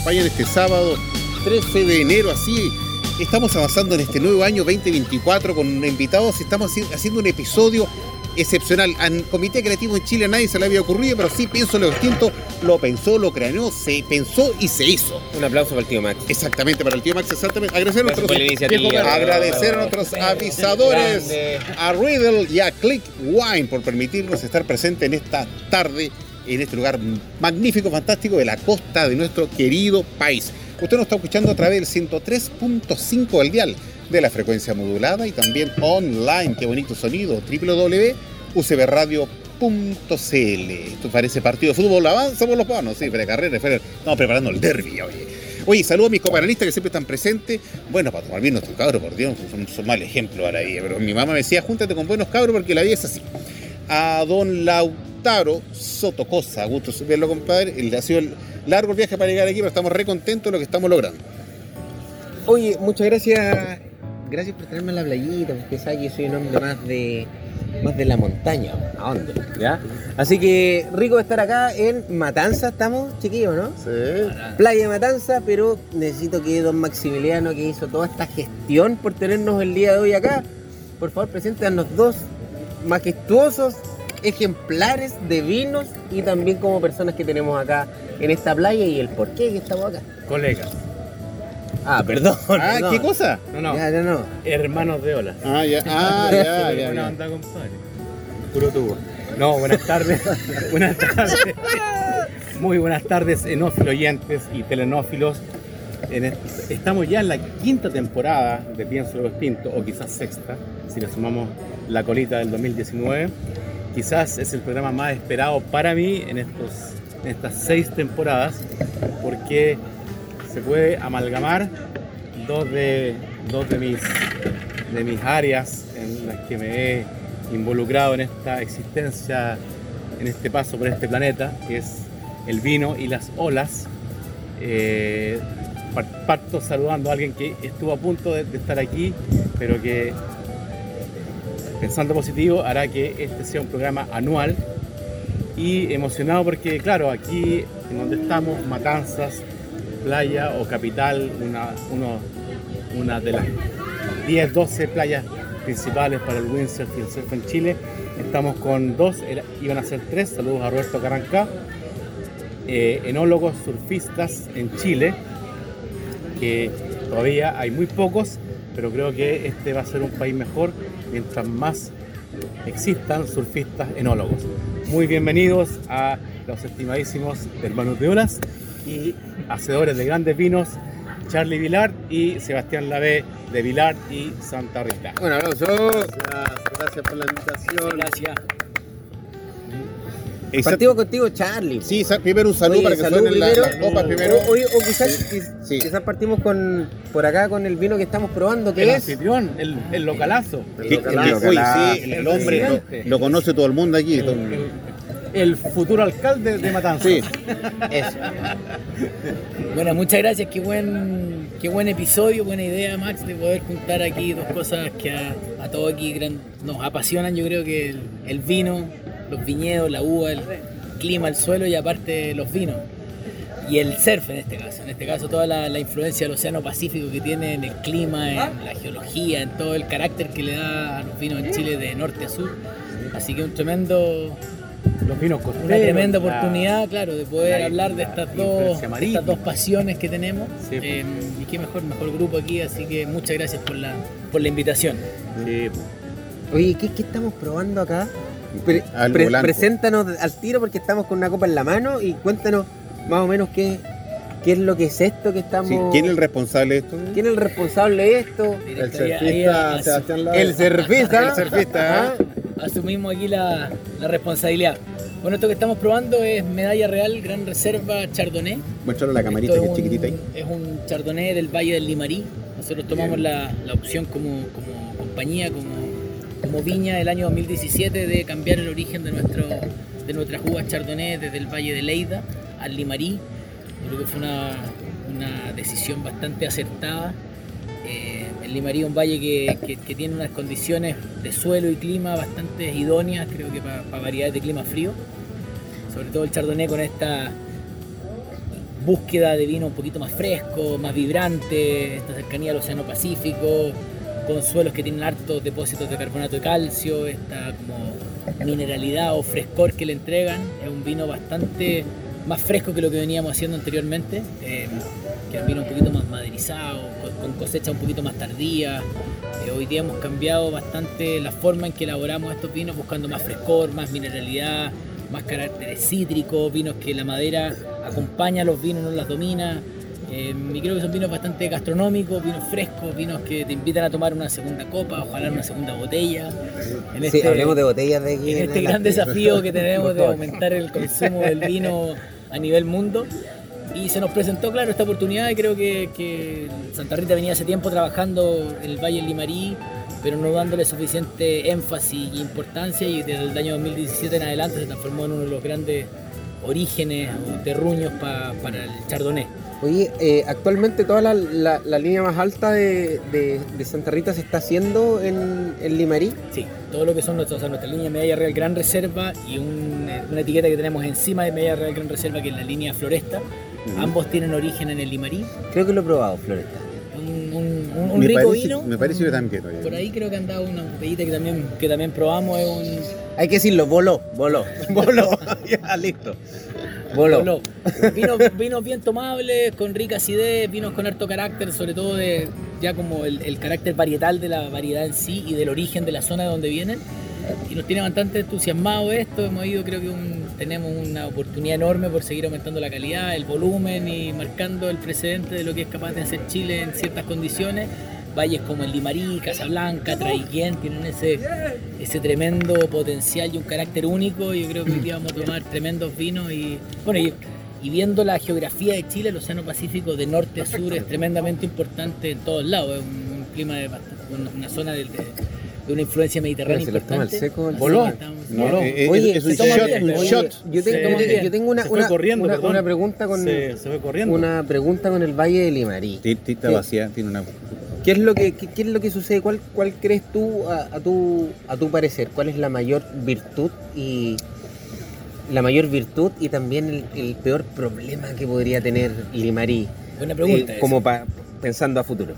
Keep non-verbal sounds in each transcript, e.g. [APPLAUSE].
Acompañan este sábado 13 de enero, así estamos avanzando en este nuevo año 2024 con invitados, estamos haciendo un episodio excepcional. Al Comité Creativo en Chile a nadie se le había ocurrido, pero sí pienso lo distinto, lo pensó, lo craneó, se pensó y se hizo. Un aplauso para el tío Max. Exactamente, para el tío Max, exactamente. Agradecer a nuestros, agradecer a nuestros avisadores, a Riddle y a Click Wine por permitirnos estar presentes en esta tarde en este lugar magnífico, fantástico de la costa de nuestro querido país. Usted nos está escuchando a través del 103.5 del dial de la frecuencia modulada y también online, qué bonito sonido, www.ucbradio.cl. Esto parece partido de fútbol, avanza por los panos, sí, Fede Carrera, estamos preparando el derby, oye. Oye, saludo a mis compañeristas que siempre están presentes. Bueno, para tomar bien nuestro cabro, por Dios, son, mal ejemplo ahora ahí. Pero mi mamá me decía, júntate con buenos cabros porque la vida es así. A don Lau Taro Sotocosa. Gusto verlo, compadre. El, ha sido el largo viaje para llegar aquí, pero estamos re contentos de lo que estamos logrando. Oye, muchas gracias. Gracias por traerme a la playita, porque sabes que yo soy un hombre más de más de la montaña. ¿A dónde? ¿Ya? Así que rico estar acá en Matanza, estamos, chiquillos, ¿no? Sí. Playa de Matanza, pero necesito que don Maximiliano, que hizo toda esta gestión por tenernos el día de hoy acá, por favor, preséntanos dos majestuosos ejemplares de vinos y también como personas que tenemos acá en esta playa y el por qué que estamos acá. Colegas. Ah, perdón. Ah, ¿qué cosa? No, no. Ya, no. Hermanos de ola. Ah, ya, ah, [LAUGHS] ya, ya. Buena onda, compadre. Puro tubo. No, buenas tardes. [LAUGHS] buenas tardes. Muy buenas tardes, enófilos oyentes y telenófilos. estamos ya en la quinta temporada de Pienso Luego Extinto, o quizás sexta, si le sumamos la colita del 2019 quizás es el programa más esperado para mí en, estos, estas seis temporadas, porque se puede amalgamar dos de, dos de, mis, de mis áreas en las que me he involucrado en esta existencia, en este paso por este planeta, que es el vino y las olas. Eh, parto saludando a alguien que estuvo a punto de estar aquí, pero que pensando positivo hará que este sea un programa anual. Y emocionado porque, claro, aquí en donde estamos, Matanzas, playa o capital, una, una de las 10, 12 playas principales para el windsurf y el surf en Chile. Estamos con dos, iban a ser tres, saludos a Roberto Carancá, eh, enólogos surfistas en Chile, que todavía hay muy pocos, pero creo que este va a ser un país mejor mientras más existan surfistas enólogos. Muy bienvenidos a los estimadísimos hermanos de olas y hacedores de grandes vinos, Charlie Vilar y Sebastián Lavé de Vilar y Santa Rita. Un aplauso. Gracias, por la invitación. Gracias. Partimos contigo, Charlie. Sí, primero un saludo para que suenen las copas primero. O, quizás, partimos con por acá con el vino que estamos probando, que el es... anfitrión, el, el localazo. El, localazo. sí, el, hombre lo, conoce todo el mundo aquí. el futuro alcalde de Matanzas. Sí, eso. Bueno, muchas gracias, qué buen, qué buen episodio, buena idea Max de poder juntar aquí dos cosas que a, todos aquí nos apasionan, yo creo que el, vino, los viñedos, la uva, el clima, el suelo y aparte los vinos y el surf en este caso. En este caso toda la, influencia del Océano Pacífico que tiene en el clima, en la geología, en todo el carácter que le da a los vinos en Chile de norte a sur. Así que un tremendo... Los vinos Una tremenda oportunidad, claro, de poder hablar de estas dos, estas dos pasiones que tenemos. Eh, y qué mejor, mejor grupo aquí, así que muchas gracias por la, por la invitación. Oye, ¿qué, ¿qué, estamos probando acá? Preséntanos al tiro porque estamos con una copa en la mano y cuéntanos más o menos qué, qué es lo que es esto que estamos. ¿Quién es el responsable de esto? ¿Quién es el responsable de esto? El surfista Sebastián El surfista. el surfista. Asumimos aquí la, responsabilidad. Bueno, esto que estamos probando es Medalla Real Gran Reserva Chardonnay. Muéstralo la camarita que es chiquitita ahí. Es un Chardonnay del Valle del Limarí. Nosotros tomamos la, opción como, compañía, como, como viña el año 2017 de cambiar el origen de, nuestro, de nuestras uvas Chardonnay desde el Valle de Leida al Limarí. Creo que fue una, decisión bastante acertada. Eh, el Limarí es un valle que, tiene unas condiciones de suelo y clima bastante idóneas, creo que para variedades de clima frío. Sobre todo el Chardonnay con esta búsqueda de vino un poquito más fresco, más vibrante, esta cercanía al Océano Pacífico, con suelos que tienen hartos depósitos de carbonato de calcio, esta como mineralidad o frescor que le entregan. Es un vino bastante más fresco que lo que veníamos haciendo anteriormente, eh, que vino un poquito más maderizado, con, cosecha un poquito más tardía. Eh, hoy día hemos cambiado bastante la forma en que elaboramos estos vinos, buscando más frescor, más mineralidad, más carácter cítrico, vinos que la madera acompaña a los vinos, no las domina. Eh, y creo que son vinos bastante gastronómicos, vinos frescos, vinos que te invitan a tomar una segunda copa, ojalá una segunda botella. En este, hablemos de botellas de En este gran desafío que [LAUGHS] tenemos de aumentar el consumo del vino a nivel mundo. Y se nos presentó, claro, esta oportunidad y creo que, Santa Rita venía hace tiempo trabajando el Valle del Limarí, pero no dándole suficiente énfasis e importancia y desde el año 2017 en adelante se transformó en uno de los grandes orígenes o terruños para el Chardonnay. Oye, eh, actualmente toda la, la, línea más alta de, de, Santa Rita se está haciendo en, en, Limarí. Sí, todo lo que son nuestros, o sea, nuestra línea Medalla Real Gran Reserva y una etiqueta que tenemos encima de Medalla Real Gran Reserva que es la línea Floresta. Ambos tienen origen en el Limarí. Creo que lo he probado, Floresta. Un, un, rico vino. Me parece que también. Por ahí creo que han dado una botellita que también, que también probamos. Es un... Hay que decirlo, voló, voló, [LAUGHS] voló. [LAUGHS] ya, listo. Voló. Vinos, bien tomables, con rica acidez, vinos con harto carácter, sobre todo de ya como el, carácter varietal de la variedad en sí y del origen de la zona de donde vienen. Y nos tiene bastante entusiasmado esto. Hemos ido, creo que tenemos una oportunidad enorme por seguir aumentando la calidad, el volumen y marcando el precedente de lo que es capaz de hacer Chile en ciertas condiciones valles como el Limarí, Casablanca, Traiguén tienen ese, ese tremendo potencial y un carácter único. Yo creo que hoy día vamos a tomar tremendos vinos y bueno, y, viendo la geografía de Chile, el Océano Pacífico de norte a sur es tremendamente importante en todos lados. Es un, clima de una, zona de, una influencia mediterránea se importante. Se seco, Voló. Voló. Eh, eh, Oye, es un shot, Yo tengo, yo tengo una, una, corriendo, una, una, pregunta con se, se corriendo. una pregunta con el Valle de Limarí. Tita vacía, tiene una ¿Qué es lo que, qué, es lo que sucede? ¿Cuál, cuál crees tú, a, tu, a tu parecer, cuál es la mayor virtud y la mayor virtud y también el, peor problema que podría tener Limarí? Buena pregunta. Eh, como pensando a futuro.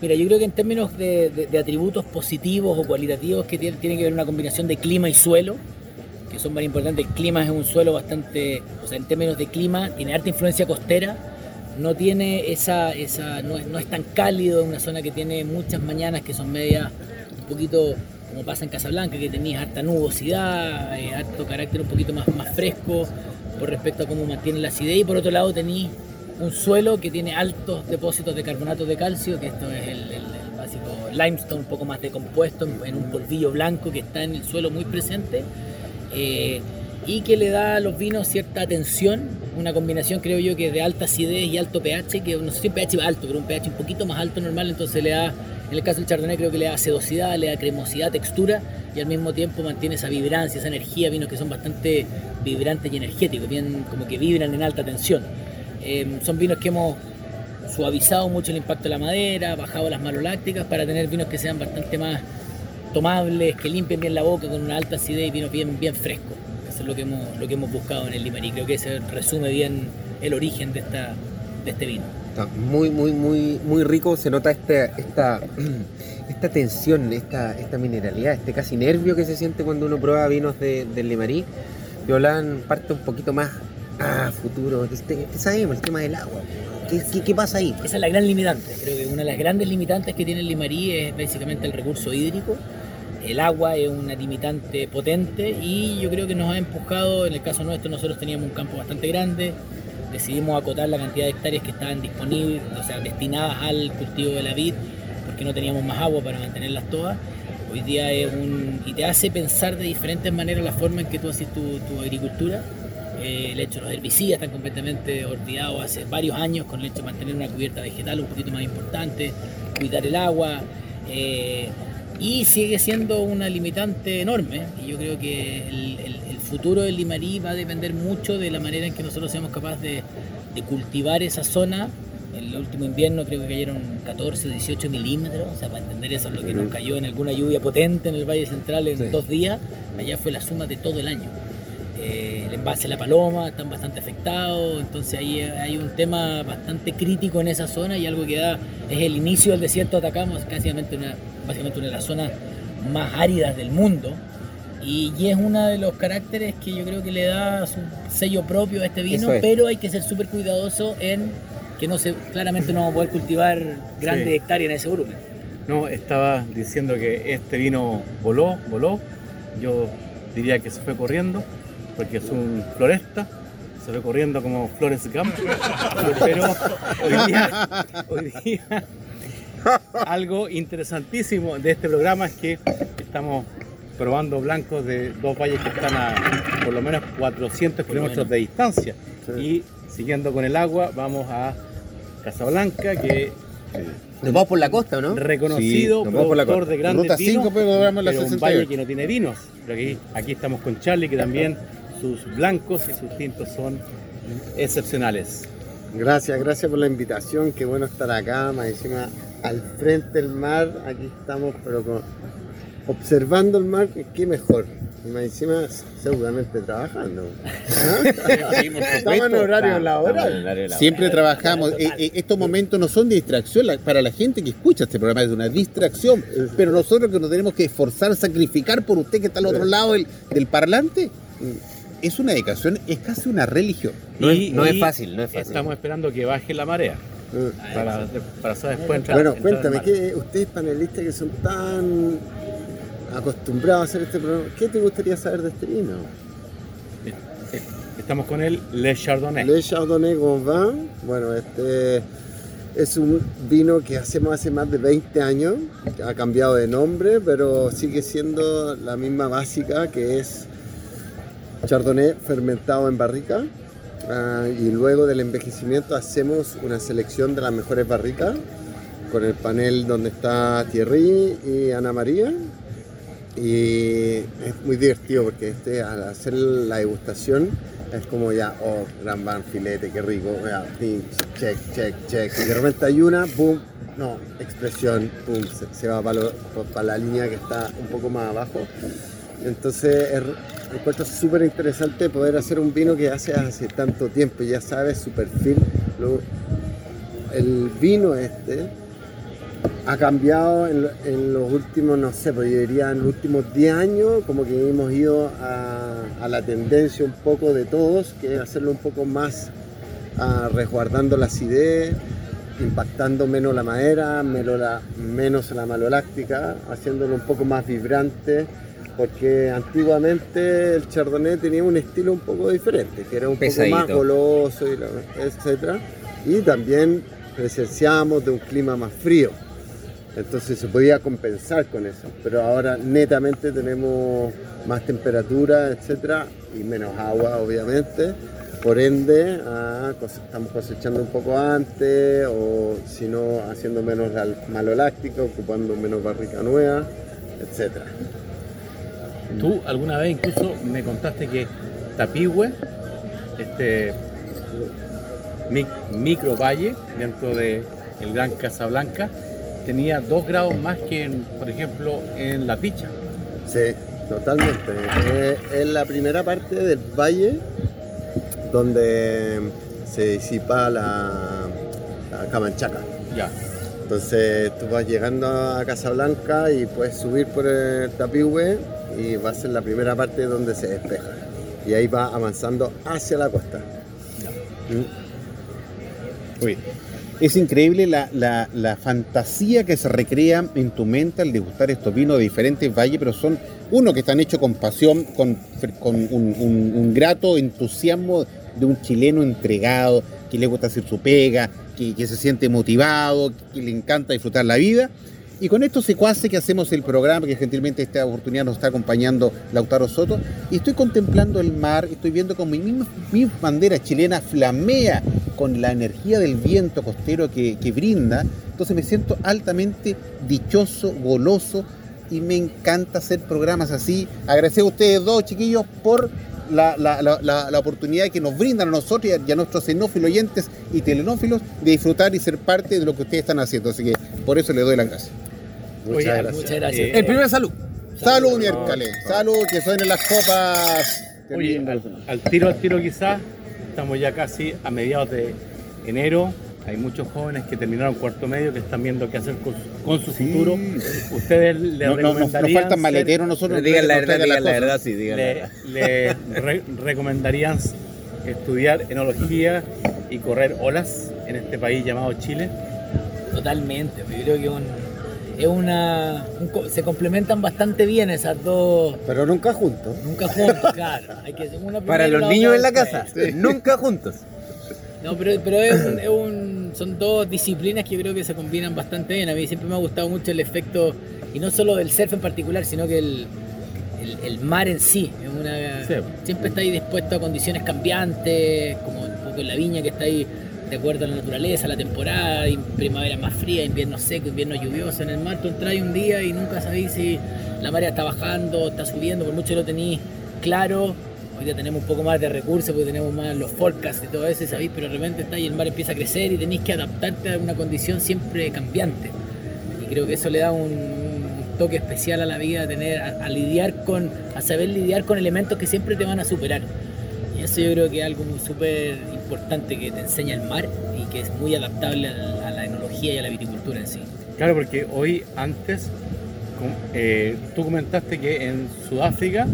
Mira, yo creo que en términos de, atributos positivos o cualitativos que tienen tiene que ver una combinación de clima y suelo, que son más importantes. El clima es un suelo bastante, o sea, en términos de clima, tiene alta influencia costera no tiene esa, esa no, es, tan cálido, es una zona que tiene muchas mañanas que son medias un poquito como pasa en Casablanca, que tenéis harta nubosidad, eh, harto carácter un poquito más, más fresco por respecto a cómo mantiene la acidez y por otro lado tenéis un suelo que tiene altos depósitos de carbonato de calcio, que esto es el, básico limestone un poco más decompuesto en, un polvillo blanco que está en el suelo muy presente. Eh, y que le da a los vinos cierta tensión, una combinación creo yo que de alta acidez y alto pH, que no sé si un pH alto, pero un pH un poquito más alto normal, entonces le da, en el caso del Chardonnay creo que le da sedosidad, le da cremosidad, textura y al mismo tiempo mantiene esa vibrancia, esa energía, vinos que son bastante vibrantes y energéticos, bien como que vibran en alta tensión. Em, son vinos que hemos suavizado mucho el impacto de la madera, bajado las malolácticas para tener vinos que sean bastante más tomables, que limpien bien la boca con una alta acidez y vinos bien, bien frescos. Eso es lo que hemos, lo que hemos buscado en el Limarí. Creo que se resume bien el origen de, esta, de este vino. Está muy, muy, muy, muy rico. Se nota esta, esta, [CLEARS THROAT] esta tensión, esta, esta mineralidad, este casi nervio que se siente cuando uno prueba vinos de, del Limarí. Violán parte un poquito más a futuro. ¿Qué, sabemos? El tema del agua. ¿Qué, ¿Qué, pasa ahí? Esa es la gran limitante. Creo que una de las grandes limitantes que tiene el Limarí es básicamente el recurso hídrico el agua es una limitante potente y yo creo que nos ha empujado, en el caso nuestro nosotros teníamos un campo bastante grande, decidimos acotar la cantidad de hectáreas que estaban disponibles, o sea, destinadas al cultivo de la vid, porque no teníamos más agua para mantenerlas todas. Hoy día es un... y te hace pensar de diferentes maneras la forma en que tú haces tu, agricultura. Eh, el hecho de los herbicidas están completamente olvidados hace varios años con el hecho de mantener una cubierta vegetal un poquito más importante, cuidar el agua. Eh, y sigue siendo una limitante enorme. Y yo creo que el, futuro del Limarí va a depender mucho de la manera en que nosotros seamos capaces de, cultivar esa zona. El último invierno creo que cayeron 14, 18 milímetros, o sea, para entender eso, lo que nos cayó en alguna lluvia potente en el Valle Central en dos días, allá fue la suma de todo el año. Eh, el envase de la paloma están bastante afectados, entonces ahí hay un tema bastante crítico en esa zona y algo que da es el inicio del desierto de Atacama, casi una, básicamente una de las zonas más áridas del mundo. Y, es uno de los caracteres que yo creo que le da su sello propio a este vino, pero hay que ser súper cuidadoso en que no se, claramente no vamos a poder cultivar grandes hectáreas en ese volumen. No, estaba diciendo que este vino voló, voló. Yo diría que se fue corriendo porque es un floresta, se ve corriendo como Flores Gump, [LAUGHS] pero hoy día, hoy día algo interesantísimo de este programa es que estamos probando blancos de dos valles que están a por lo menos 400 kilómetros de distancia y siguiendo con el agua vamos a Casablanca que nos vamos por la costa, ¿no? Reconocido productor de grandes vinos, pero un valle que no tiene vinos. Pero aquí, aquí estamos con Charlie, que también sus blancos y sus tintos son excepcionales. Gracias, gracias por la invitación, qué bueno estar acá, más encima al frente del mar, aquí estamos pero observando el mar, qué mejor. Y más encima seguramente trabajando. [LAUGHS] Estamos en horario laboral. Siempre trabajamos. Eh, eh, estos momentos no son de distracción. Para la gente que escucha este programa es una distracción. Pero nosotros que nos tenemos que esforzar, sacrificar por usted que está al otro lado del parlante, es una dedicación, es casi una religión. No, es, fácil, no es fácil. Estamos esperando que baje la marea. Mm. Para, para después entrar, Bueno, cuéntame, ¿qué, ustedes panelistas que son tan acostumbrados a hacer este programa, ¿qué te gustaría saber de este vino? Estamos con el Le Chardonnay. Le Chardonnay Gauvin. Bueno, este es un vino que hacemos hace más de 20 años. Ha cambiado de nombre, pero sigue siendo la misma básica que es Chardonnay fermentado en barrica. Ah, y luego del envejecimiento hacemos una selección de las mejores barricas con el panel donde está Thierry y Ana María. Y es muy divertido porque este, al hacer la degustación es como ya, oh, gran van, filete, qué rico, check, check, check. Y de repente hay una, boom, no, expresión, boom, se, va para la línea que está un poco más abajo. Entonces encuentro súper interesante poder hacer un vino que hace hace tanto tiempo, ya sabes su perfil. el vino este ha cambiado en, los últimos, no sé, pues yo en los últimos 10 años, como que hemos ido a, la tendencia un poco de todos, que es hacerlo un poco más resguardando la acidez, impactando menos la madera, menos la, menos la maloláctica, haciéndolo un poco más vibrante porque antiguamente el chardonnay tenía un estilo un poco diferente, que era un poco más goloso, y etc. Y también presenciábamos de un clima más frío. Entonces se podía compensar con eso. Pero ahora netamente tenemos más temperatura, etcétera, y menos agua, obviamente. Por ende, ah, estamos cosechando un poco antes, o si no, haciendo menos maloláctico, ocupando menos barrica nueva, etcétera. Tú alguna vez incluso me contaste que Tapigüe, este micro valle dentro del el Gran Casablanca, tenía dos grados más que, por ejemplo, en La Picha. Sí, totalmente. Es, la primera parte del valle donde se disipa la, la Camanchaca. Ya. Entonces tú vas llegando a Casablanca y puedes subir por el Tapigüe y vas en la primera parte donde se despeja. Y ahí va avanzando hacia la costa. Uy. Es increíble la, fantasía que se recrea en tu mente al degustar estos vinos de diferentes valles, pero son uno que están hechos con pasión, con, un, grato entusiasmo de un chileno entregado, que le gusta hacer su pega, que se siente motivado, que le encanta disfrutar la vida y con estos secuaces que hacemos el programa, que gentilmente esta oportunidad nos está acompañando Lautaro Soto, y estoy contemplando el mar, estoy viendo como mi, mi bandera chilena flamea con la energía del viento costero que, brinda. Entonces me siento altamente dichoso, goloso, y me encanta hacer programas así. Agradecer a ustedes dos, chiquillos, por la, la, oportunidad que nos brindan a nosotros y a, nuestros xenófilos oyentes y telenófilos de disfrutar y ser parte de lo que ustedes están haciendo. Así que por eso les doy las gracias. Muchas gracias. Muchas gracias. el primer salud. Salud, miércoles. Salud, que suenen las copas. Oye, al, tiro, al tiro quizás, estamos ya casi a mediados de enero. Hay muchos jóvenes que terminaron cuarto medio que están viendo qué hacer con, su futuro. Ustedes le no, recomendarían. nos faltan maleteros nosotros. Digan la verdad, digan la verdad, sí, digan Le, le recomendarían estudiar enología y correr olas en este país llamado Chile. Totalmente. Yo creo que un, es una. se complementan bastante bien esas dos. Pero nunca juntos. Nunca juntos, claro. Para los niños en la casa, nunca juntos. No, pero, pero es, un, son dos disciplinas que yo creo que se combinan bastante bien. A mí siempre me ha gustado mucho el efecto, y no solo del surf en particular, sino que el, el, mar en sí. Es una, Siempre está ahí dispuesto a condiciones cambiantes, como un poco en la viña que está ahí de acuerdo a la naturaleza, la temporada, primavera más fría, invierno seco, invierno lluvioso. En el mar tú entras un día y nunca sabéis si la marea está bajando, está subiendo, por mucho que lo tenéis claro. Hoy día tenemos un poco más de recursos porque tenemos más los forecasts y todo eso, ¿sabéis? Pero de repente está y el mar empieza a crecer y tenéis que adaptarte a una condición siempre cambiante. Y creo que eso le da un, toque especial a la vida, a, tener, a lidiar con, a saber lidiar con elementos que siempre te van a superar. Eso yo creo que es algo súper importante que te enseña el mar y que es muy adaptable a la, enología y a la viticultura en sí. Claro, porque hoy antes, eh, tú comentaste que en Sudáfrica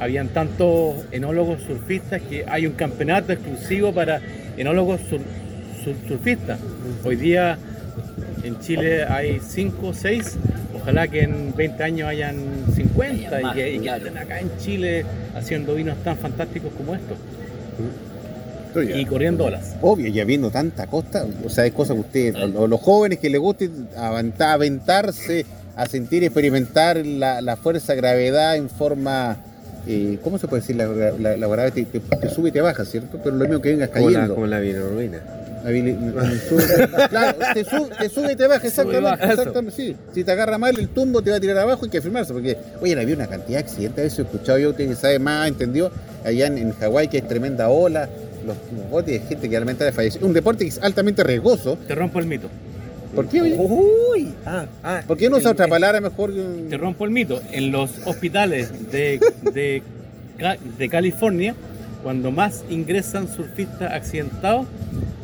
habían tantos enólogos surfistas que hay un campeonato exclusivo para enólogos surfistas. Hoy día en Chile hay 5 o 6, ojalá que en 20 años hayan 50 y, que, estén acá en Chile haciendo vinos tan fantásticos como estos. Y corriendo olas. Obvio, ya viendo tanta costa, o sea, es cosa que ustedes, los, jóvenes que les guste aventarse, a sentir y experimentar la, la fuerza gravedad en forma eh, ¿cómo se puede decir? La, la, la gravedad te, te, sube y te baja, ¿cierto? Pero lo mismo que vengas cayendo. Como la, como la [LAUGHS] claro, te sube, te sube y te baja, exactamente. exactamente sí. Si te agarra mal el tumbo, te va a tirar abajo y hay que firmarse. Porque, oye, había una cantidad de accidentes, a veces he escuchado yo, usted que sabe más, entendió, allá en, Hawái que hay tremenda ola, los, botes de gente que realmente ha fallecido. Un deporte que es altamente riesgoso. Te rompo el mito. ¿Por qué, oye? Uy, ah, ah, ¿Por qué no usa otra palabra mejor? Te rompo el mito. En los hospitales de, de, de California, cuando más ingresan surfistas accidentados,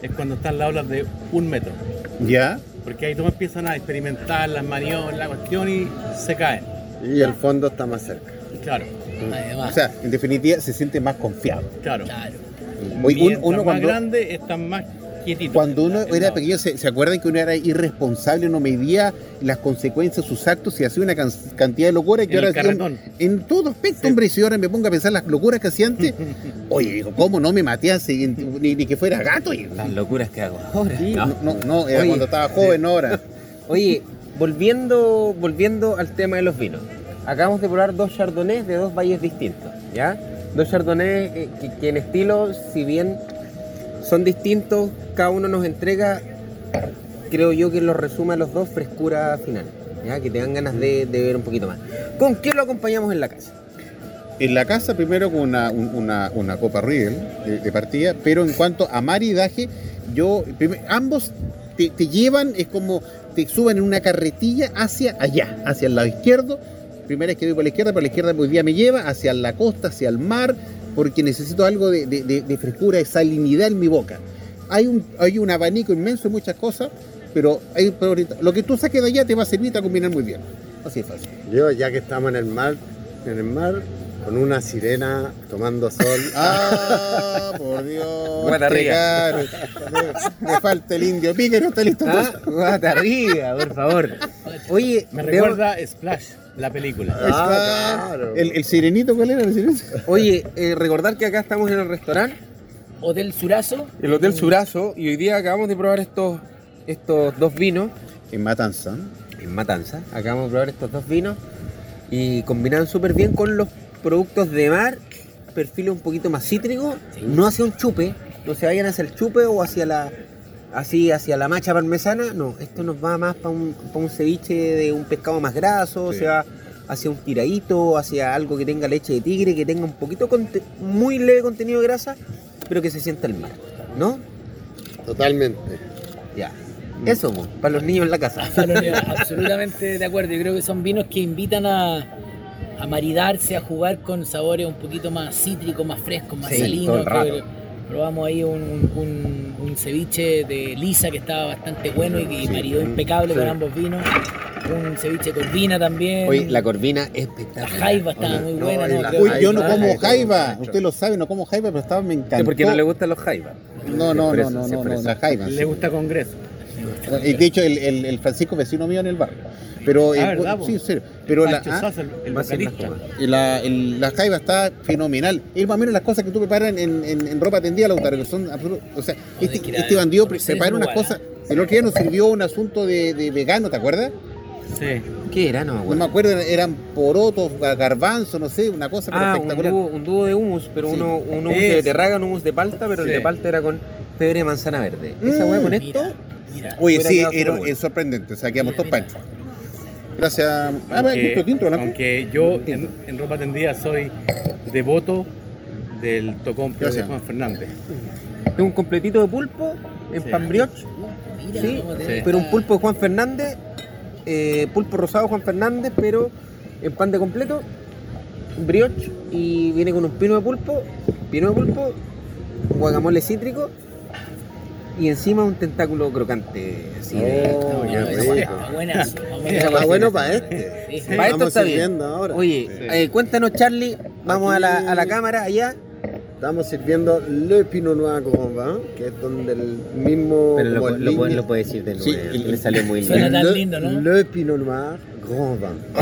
es cuando están las olas de un metro. ¿Ya? Porque ahí todos empiezan a experimentar las maniobras, la cuestión y se caen. Y el fondo está más cerca. Claro. O sea, en definitiva se siente más confiado. Claro. claro. uno, más grande están más cuando uno era pequeño, ¿se, acuerdan que uno era irresponsable, no medía las consecuencias de sus actos y hacía una cantidad de locuras que ahora en todo aspecto, hombre, si ahora me pongo a pensar las locuras que hacía antes, [LAUGHS] oye, digo, ¿cómo no me maté [LAUGHS] ni, ni, que fuera gato? Las locuras que hago ahora. no, no, no, era cuando estaba joven, ahora. [LAUGHS] Oye, volviendo, volviendo al tema de los vinos. Acabamos de probar dos chardonnays de dos valles distintos, ¿ya? Dos chardonnays eh, que, que en estilo, si bien son distintos, cada uno nos entrega, creo yo que los resume a los dos, frescura final, ¿ya? Que te dan ganas de, ver un poquito más. ¿Con qué lo acompañamos en la casa? En la casa primero con una, un- una- una copa Riedel de, partida, pero en cuanto a maridaje, yo ambos te, llevan, es como te suben en una carretilla hacia allá, hacia el lado izquierdo. Primera vez que voy por la izquierda, por la izquierda hoy día me lleva hacia la costa, hacia el mar, porque necesito algo de- de frescura, de salinidad en mi boca. Hay un, hay un abanico inmenso de muchas cosas, pero hay, pero ahorita- lo que tú saques de allá te va a servir a combinar muy bien. Así es fácil. Yo, ya que estamos en el mar, en el mar, con una sirena tomando sol. [LAUGHS] Ah, por Dios. Guata arriba. Me, me falta el indio pícaro, está listo. ¿Ah? Guata arriba, por favor. Oye, Me recuerda Splash, la película. Ah, claro. el, el sirenito, ¿cuál era el sirenito? oye eh, recordar que acá estamos en el restaurante Hotel Surazo. El Hotel Surazo y hoy día acabamos de probar estos, estos dos vinos En Matanza. en Matanza. Acabamos de probar estos dos vinos y combinan súper bien con los productos de mar, perfiles un poquito más cítricos, no hacia un chupe, no se vayan hacia el chupe o hacia la así hacia la macha parmesana, no, esto nos va más para un, pa' un ceviche de un pescado más graso, Sí. o sea, hacia un tiradito, hacia algo que tenga leche de tigre, que tenga un poquito muy leve contenido de grasa, pero que se sienta el mar, ¿no? Totalmente. Ya. Eso, para los niños en la casa. [LAUGHS] Absolutamente de acuerdo. Yo creo que son vinos que invitan a, a maridarse, a jugar con sabores un poquito más cítricos, más frescos, más Sí, todo salinos. el rato. Probamos ahí un, un- un ceviche de lisa que estaba bastante bueno y que maridó impecable con ambos vinos. Un ceviche de corvina también. Oye, la corvina es La espectacular. jaiba estaba muy No, buena. la Uy, yo no como jaiba. Usted lo sabe, no como jaiba, pero estaba, me encantó. ¿Por qué no le gustan los jaivas? No, no, no, no, sí, no, no, la jaiba. Le sí. gusta Congreso. Y de hecho, el, el, el Francisco vecino mío en el barrio. Pero, Ah, eh, ¿verdad, po? sí, en serio. Pero la, ah, Sosa, el, la, el- la jaiba está fenomenal. Es más o menos las cosas que tú preparas en, en, en ropa tendida, Lautaro, que son absolut- O sea, este, este bandido prepara unas cosas. El otro día nos sirvió un asunto de, de vegano, ¿te acuerdas? Sí. ¿Qué era? No me No acuerdo. me acuerdo, eran porotos, garbanzo, no sé, una cosa Ah, un espectacular. dúo, un dúo de humus, pero Sí. uno, un humus Es. de beterraga, un humus de palta, pero el de palta era con pebre de manzana verde. Esa Mm. hueá con Mira, esto, mira. Oye, sí, era, es sorprendente, o sea, quedamos todos panchos. Gracias. Ah, me Aunque, gusto tinto, ¿no? aunque yo en, en ropa tendida soy devoto del tocompio de Gracias. Juan Fernández. es un completito de pulpo en Sí. pan brioche, Mira, sí, pero un pulpo de Juan Fernández, eh, pulpo rosado Juan Fernández, pero en pan de completo, brioche, y viene con un pino de pulpo, pino de pulpo, guacamole cítrico, y encima un tentáculo crocante. Así de- Oh, no, está. Está bueno para [LAUGHS] este. Sí, sí. Para esto está bien. sirviendo ahora. Oye, eh, cuéntanos Charlie, vamos a, la, a la cámara allá. Estamos sirviendo Le Pinot Noir Grand Vin, que es donde el mismo. Pero lo, lo, lo puede decir de nuevo, Sí, le salió muy Suena bien. tan Le- lindo, ¿no? Le Pinot Noir Grand Vin.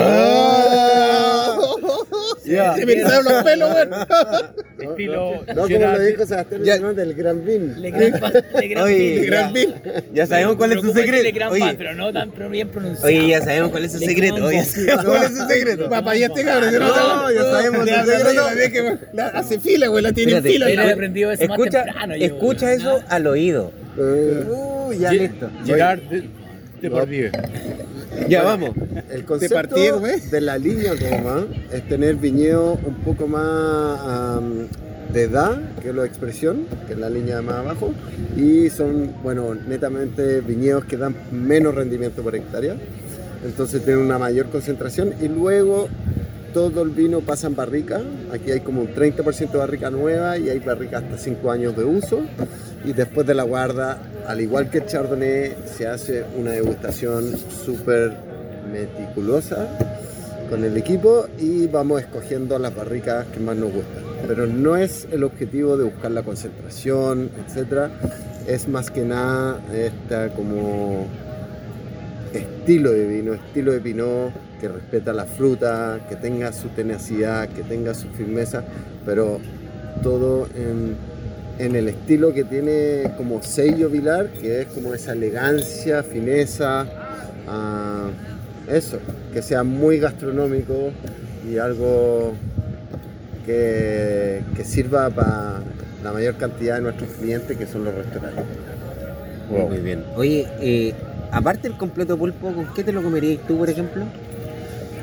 ¡Ah! Se me erizaron los pelos, güey. [LAUGHS] Estilo No, como Gerard- lo dijo Sebastián Ya. Del Gran Vin. Le Gran Pa- Le Gran Oye, Pin. Gran Vin. Ya sabemos cuál es su secreto. Oye, pero no tan pero bien pronunciado. oye, ya sabemos cuál es su secreto. Oye, cuál es su secreto. [LAUGHS] Papá, ya este cabrón. yo No, sabía. ya sabemos Ya, el secreto. Hace fila, güey, la tiene en fila. Pero he espérate. aprendido eso más Escucha, escucha eso al oído. Uy, ya listo. Gerard de Pordieu. Ya vamos. El concepto ¿cómo es? de la línea Roma es tener viñedo un poco más am, de edad, que es la expresión, que es la línea más abajo, y son, bueno, netamente viñedos que dan menos rendimiento por hectárea, entonces tienen una mayor concentración, y luego todo el vino pasa en barrica, aquí hay como un 30% de barrica nueva y hay barrica hasta 5 años de uso, y después de la guarda, al igual que el Chardonnay, se hace una degustación súper meticulosa con el equipo y vamos escogiendo las barricas que más nos gustan. Pero no es el objetivo de buscar la concentración, etcétera. Es más que nada esta como estilo de vino, estilo de pinot que respeta la fruta, que tenga su tenacidad, que tenga su firmeza, pero todo en, en el estilo que tiene como sello Vilar, que es como esa elegancia, fineza, a eso, que sea muy gastronómico y algo que, que sirva para la mayor cantidad de nuestros clientes que son los restaurantes. Muy bien. Oye, eh, aparte del completo pulpo, ¿con qué te lo comerías tú, por ejemplo?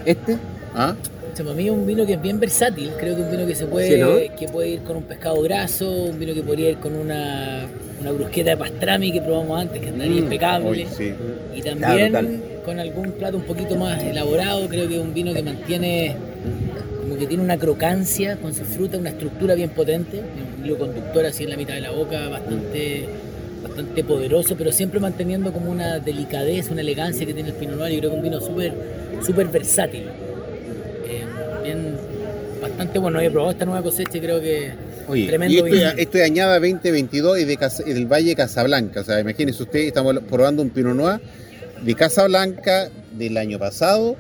¿Este? ¿Ah? Para mí es un vino que es bien versátil. Creo que un vino que se puede, que puede ir con un pescado graso, un vino que podría ir con una, una brusqueta de pastrami que probamos antes, que andaría mm, impecable. Y también con algún plato un poquito más elaborado. Creo que es un vino que mantiene como que tiene una crocancia con su fruta, una estructura bien potente, un hilo conductor así en la mitad de la boca, bastante bastante poderoso, pero siempre manteniendo como una delicadez, una elegancia que tiene el Pinot Noir. Yo creo que es un vino súper súper versátil. Bastante bueno. He probado esta nueva cosecha y creo que Oye, tremendo y esto, es añada 2022 y de del Valle Casablanca. O sea, imagínense usted, estamos probando un Pinot Noir de Casablanca del año pasado.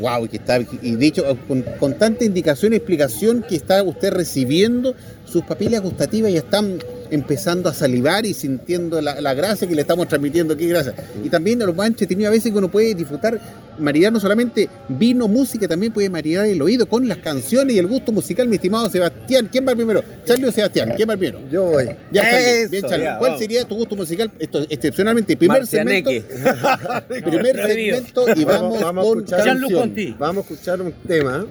Wow, que está, y de hecho, con, con tanta indicación y explicación que está usted recibiendo, sus papilas gustativas ya están empezando a salivar y sintiendo la, la gracia que le estamos transmitiendo aquí, gracias. Y también lo más entretenido a veces que uno puede disfrutar, maridar no solamente vino, música, también puede maridar el oído con las canciones y el gusto musical, mi estimado Sebastián. ¿Quién va primero? Charlie o Sebastián, ¿quién va primero? Yo voy. Ya, Charlie. Bien, Charlie. ¿Cuál sería tu gusto musical? Esto, excepcionalmente, primer segmento. [LAUGHS] primer segmento y vamos, con Vamos a escuchar un tema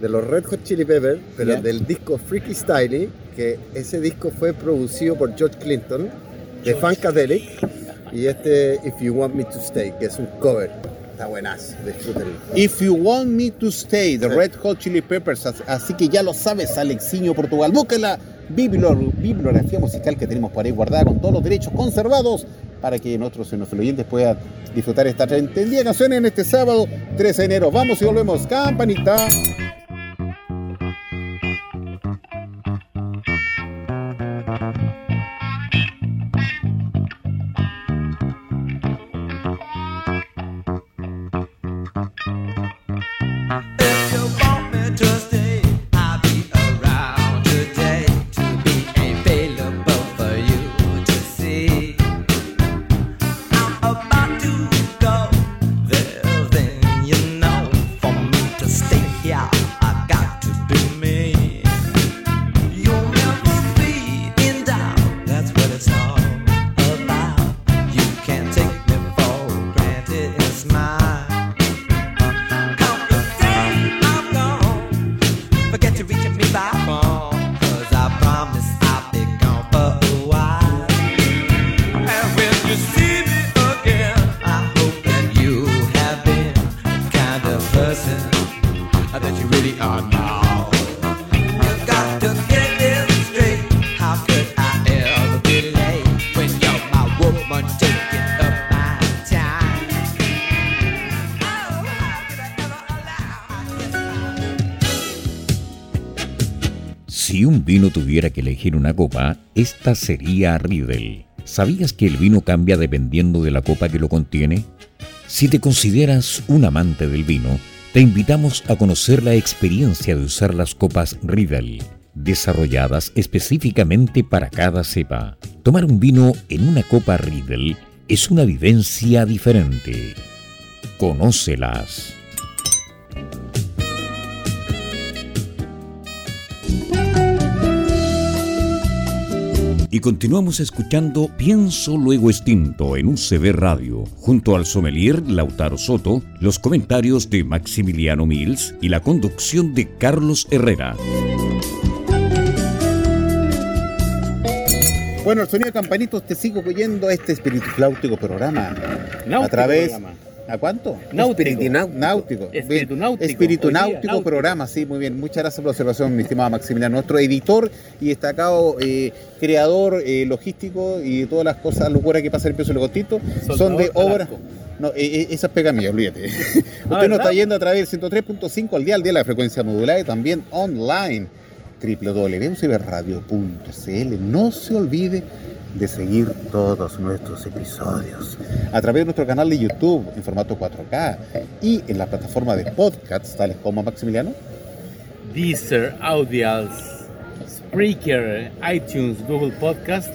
de los Red Hot Chili Peppers, pero del disco Freaky Style, que ese disco fue producido por George Clinton de Funkadelic y este If You Want Me to Stay, que es un cover. Está buenazo, disfrútenlo. If You Want Me to Stay, The Red Hot Chili Peppers. Así que ya lo sabes, Alexiño Portugal. Busca la bibliografía musical que tenemos por ahí guardada con todos los derechos conservados para que nuestros oyentes puedan disfrutar esta entendida canción en este sábado 13 de enero. Vamos y volvemos. Campanita. Vino tuviera que elegir una copa, esta sería Riedel. ¿Sabías que el vino cambia dependiendo de la copa que lo contiene? Si te consideras un amante del vino, te invitamos a conocer la experiencia de usar las copas Riedel, desarrolladas específicamente para cada cepa. Tomar un vino en una copa Riedel es una vivencia diferente. Conócelas. Y continuamos escuchando Pienso Luego Extinto en UCB Radio, junto al sommelier Lautaro Soto, los comentarios de Maximiliano Mills y la conducción de Carlos Herrera. Bueno, el sonido de campanitos te sigo oyendo este espíritu flautico programa. A través ¿A cuánto? Náutico. náutico. Espíritu náutico. Espíritu náutico, programa, sí, muy bien. Muchas gracias por la observación, mi estimado Maximiliano. Nuestro editor y destacado eh, creador eh, logístico y todas las cosas locuras que pasa en el peso Legotito son de obra. No, eh, eh, esa es pega mía, olvídate. [LAUGHS] Usted nos está yendo a través del 103.5 al día al día la frecuencia modulada y también online www.radio.cl. No se olvide de seguir todos nuestros episodios a través de nuestro canal de YouTube en formato 4K y en la plataforma de podcasts tales como Maximiliano. Deezer, Audials, Spreaker, iTunes, Google Podcast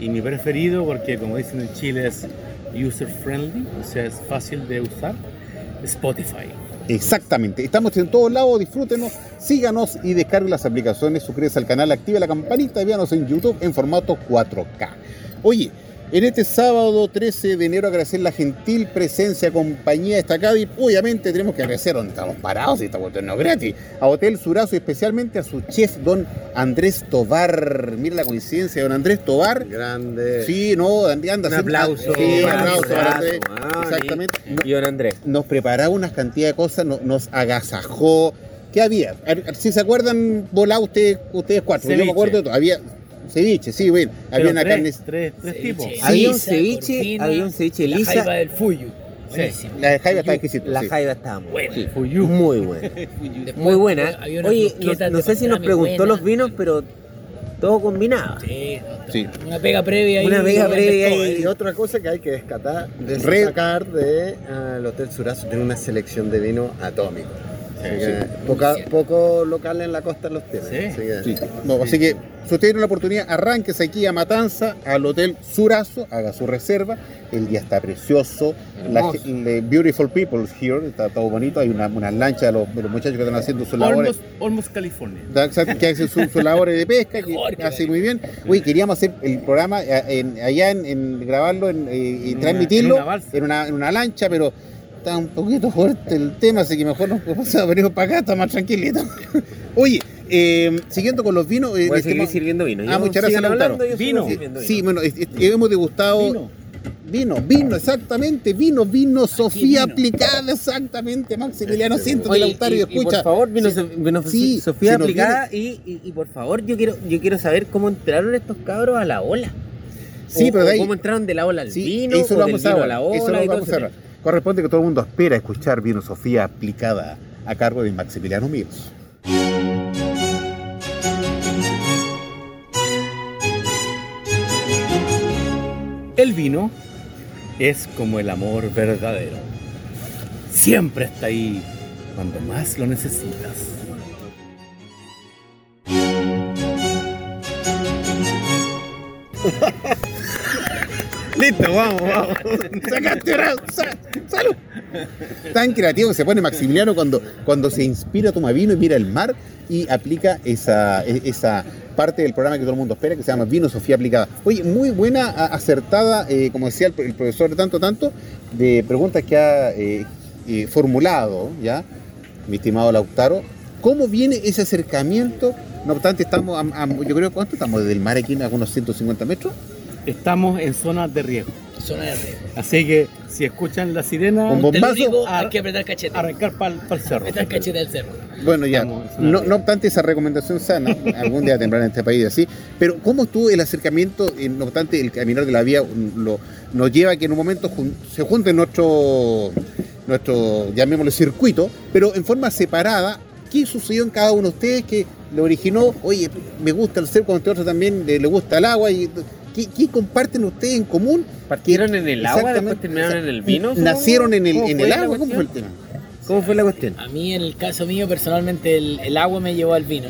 y mi preferido porque como dicen en Chile es user friendly, o sea, es fácil de usar. Spotify. Exactamente. Estamos en todos lados, disfrútenos, síganos y descarguen las aplicaciones, suscríbase al canal, active la campanita y véanos en YouTube en formato 4K. Oye, en este sábado 13 de enero agradecer la gentil presencia, compañía destacada y obviamente tenemos que agradecer donde estamos parados y estamos no gratis. A Hotel Surazo y especialmente a su chef don Andrés Tobar. Mira la coincidencia, don Andrés Tobar. Grande. Sí, no, anda Un aplauso. Sí, un aplauso para Andrés. ah, Exactamente. Y don Andrés. Nos preparaba una cantidad de cosas, no- nos agasajó. ¿Qué había? Si se acuerdan, volá ustedes, ustedes cuatro. Yo me acuerdo de todo. Había ceviche, sí, bueno. Había una tres, carne. tres, tres tipos. Había un ceviche, cortina, había un ceviche La lisa. jaiba del Fuyu. Buenísimo. La Jaiba está exquisita. La jaiba estaba muy Buena. Fuyu. Muy buena. [LAUGHS] Después Muy buena. Oye, no, sé si nos preguntó los vinos, pero todo combinado. Sí. Una pega previa ahí. Una pega de previa. Y otra cosa que hay que Red. destacar de el Hotel Surazo tiene una selección de vino atómico. Así que poca- poco local en la costa los tiene. Sí. Así que- Sí. No, así que si usted tiene la oportunidad, arránquese aquí a Matanza, al Hotel Surazo, haga su reserva. El día está precioso. La, beautiful people here, está todo bonito. Hay una, una lancha de los, de los muchachos que están haciendo sus labores. Almost, almost California. Que hacen sus sus labores de pesca, que Jorge, hace muy bien. Uy, queríamos hacer el programa eh, en- allá en, en grabarlo en, eh, y una- transmitirlo en una en una, en una lancha, pero está un poquito fuerte el tema, así que mejor nos pasamos venimos para acá, está más tranquilito. [LAUGHS] Oye, eh, siguiendo con los vinos. eh, Voy a seguir sirviendo vino. Ah, muchas gracias, Lautaro. Vino. sirviendo vino. Sí, bueno, es- es- hemos degustado. Vino. Vino, vino, exactamente, vino, vino, Sofía vino. aplicada, exactamente, Maximiliano, siéntate, Oye, Lautaro, y, y, y escucha. por favor, vino, Sí. So- vino Sí, Sofía aplicada y, y, y por favor, yo quiero, yo quiero saber cómo entraron estos cabros a la ola. Sí, O- pero de ahí- cómo entraron de la ola al Sí, vino, eso lo vamos a a la ola. Eso lo vamos a ver. Corresponde que todo el mundo espera escuchar Vino Sofía aplicada a cargo de Maximiliano Míos. El vino es como el amor verdadero. Siempre está ahí cuando más lo necesitas. [LAUGHS] Listo, vamos, vamos. [LAUGHS] Sacaste salud. Tan creativo que se pone Maximiliano cuando, cuando se inspira, toma vino y mira el mar y aplica esa, e- esa parte del programa que todo el mundo espera, que se llama Vino Sofía Aplicada. Oye, muy buena, acertada, eh, como decía el, profesor tanto, tanto, de preguntas que ha eh, eh, formulado, ¿ya? Mi estimado Lautaro. ¿Cómo viene ese acercamiento? No obstante, estamos, yo creo, ¿cuánto estamos desde el mar aquí? ¿A unos 150 metros? Estamos en zonas de riesgo. Zona de riesgo. Así que si escuchan la sirena, lo bombazo, digo, hay que apretar cachete. arrancar para el cerro. Apretar cachete del cerro. Bueno, ya, zona no, obstante esa recomendación sana, [LAUGHS] algún día tendrán en este país así, pero ¿cómo estuvo el acercamiento, eh, no obstante el caminar de la vía mm, lo, nos lleva a que en un momento jun- se junte nuestro, nuestro, llamémoslo circuito, pero en forma separada, ¿qué sucedió en cada uno de ustedes que lo originó? Oye, me gusta el cerco, este otro también le, le gusta el agua, y ¿qué, qué comparten ustedes en común? ¿Partieron en el agua, después terminaron en el vino? ¿Nacieron en el, ¿Cómo en fue el la agua? ¿Cómo fue el tema? ¿Cómo fue la cuestión? A mí, en el caso mío, personalmente, el, el agua me llevó al vino.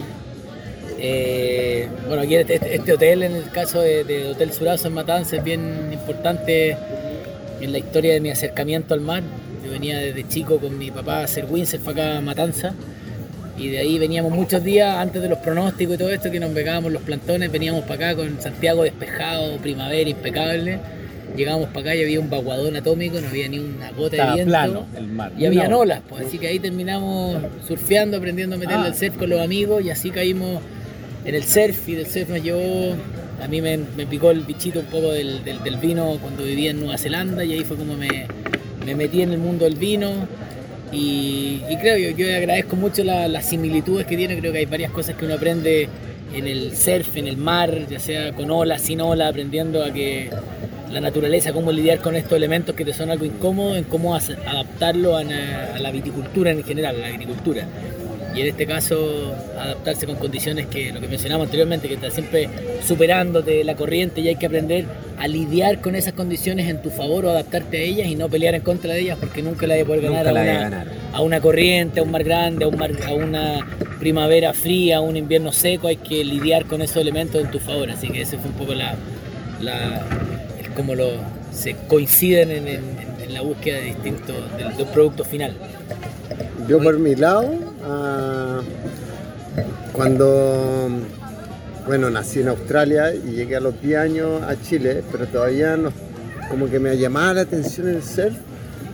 Eh, bueno, aquí este, este hotel, en el caso de, de Hotel Surazo en Matanza, es bien importante en la historia de mi acercamiento al mar. Yo venía desde chico con mi papá a hacer windsurf acá a Matanza. Y de ahí veníamos muchos días antes de los pronósticos y todo esto, que nos pegábamos los plantones, veníamos para acá con Santiago despejado, primavera impecable. Llegábamos para acá y había un vaguadón atómico, no había ni una gota de viento. plano el mar. Y había olas, pues, así que ahí terminamos surfeando, aprendiendo a meterle Ah. el surf con los amigos y así caímos en el surf y del surf nos llevó, a mí me, me picó el bichito un poco del, del- del vino cuando vivía en Nueva Zelanda y ahí fue como me, me metí en el mundo del vino y, creo, yo, yo agradezco mucho la- las similitudes que tiene, creo que hay varias cosas que uno aprende en el surf, en el mar, ya sea con olas, sin olas, aprendiendo a que la naturaleza, cómo lidiar con estos elementos que te son algo incómodos, en cómo adaptarlo a la viticultura en general, a la agricultura. Y en este caso, adaptarse con condiciones que, lo que mencionamos anteriormente, que está siempre superándote la corriente y hay que aprender a lidiar con esas condiciones en tu favor o adaptarte a ellas y no pelear en contra de ellas porque nunca la a poder ganar, a, la una, ganar. a una corriente, a un mar grande, a, un mar- a una primavera fría, a un invierno seco. Hay que lidiar con esos elementos en tu favor. Así que ese fue un poco la, como lo, se coinciden en, la búsqueda de distintos del, producto final. Yo por mi lado, ah, cuando bueno, nací en Australia y llegué a los 10 años a Chile, pero todavía no, como que me llamaba la atención el surf,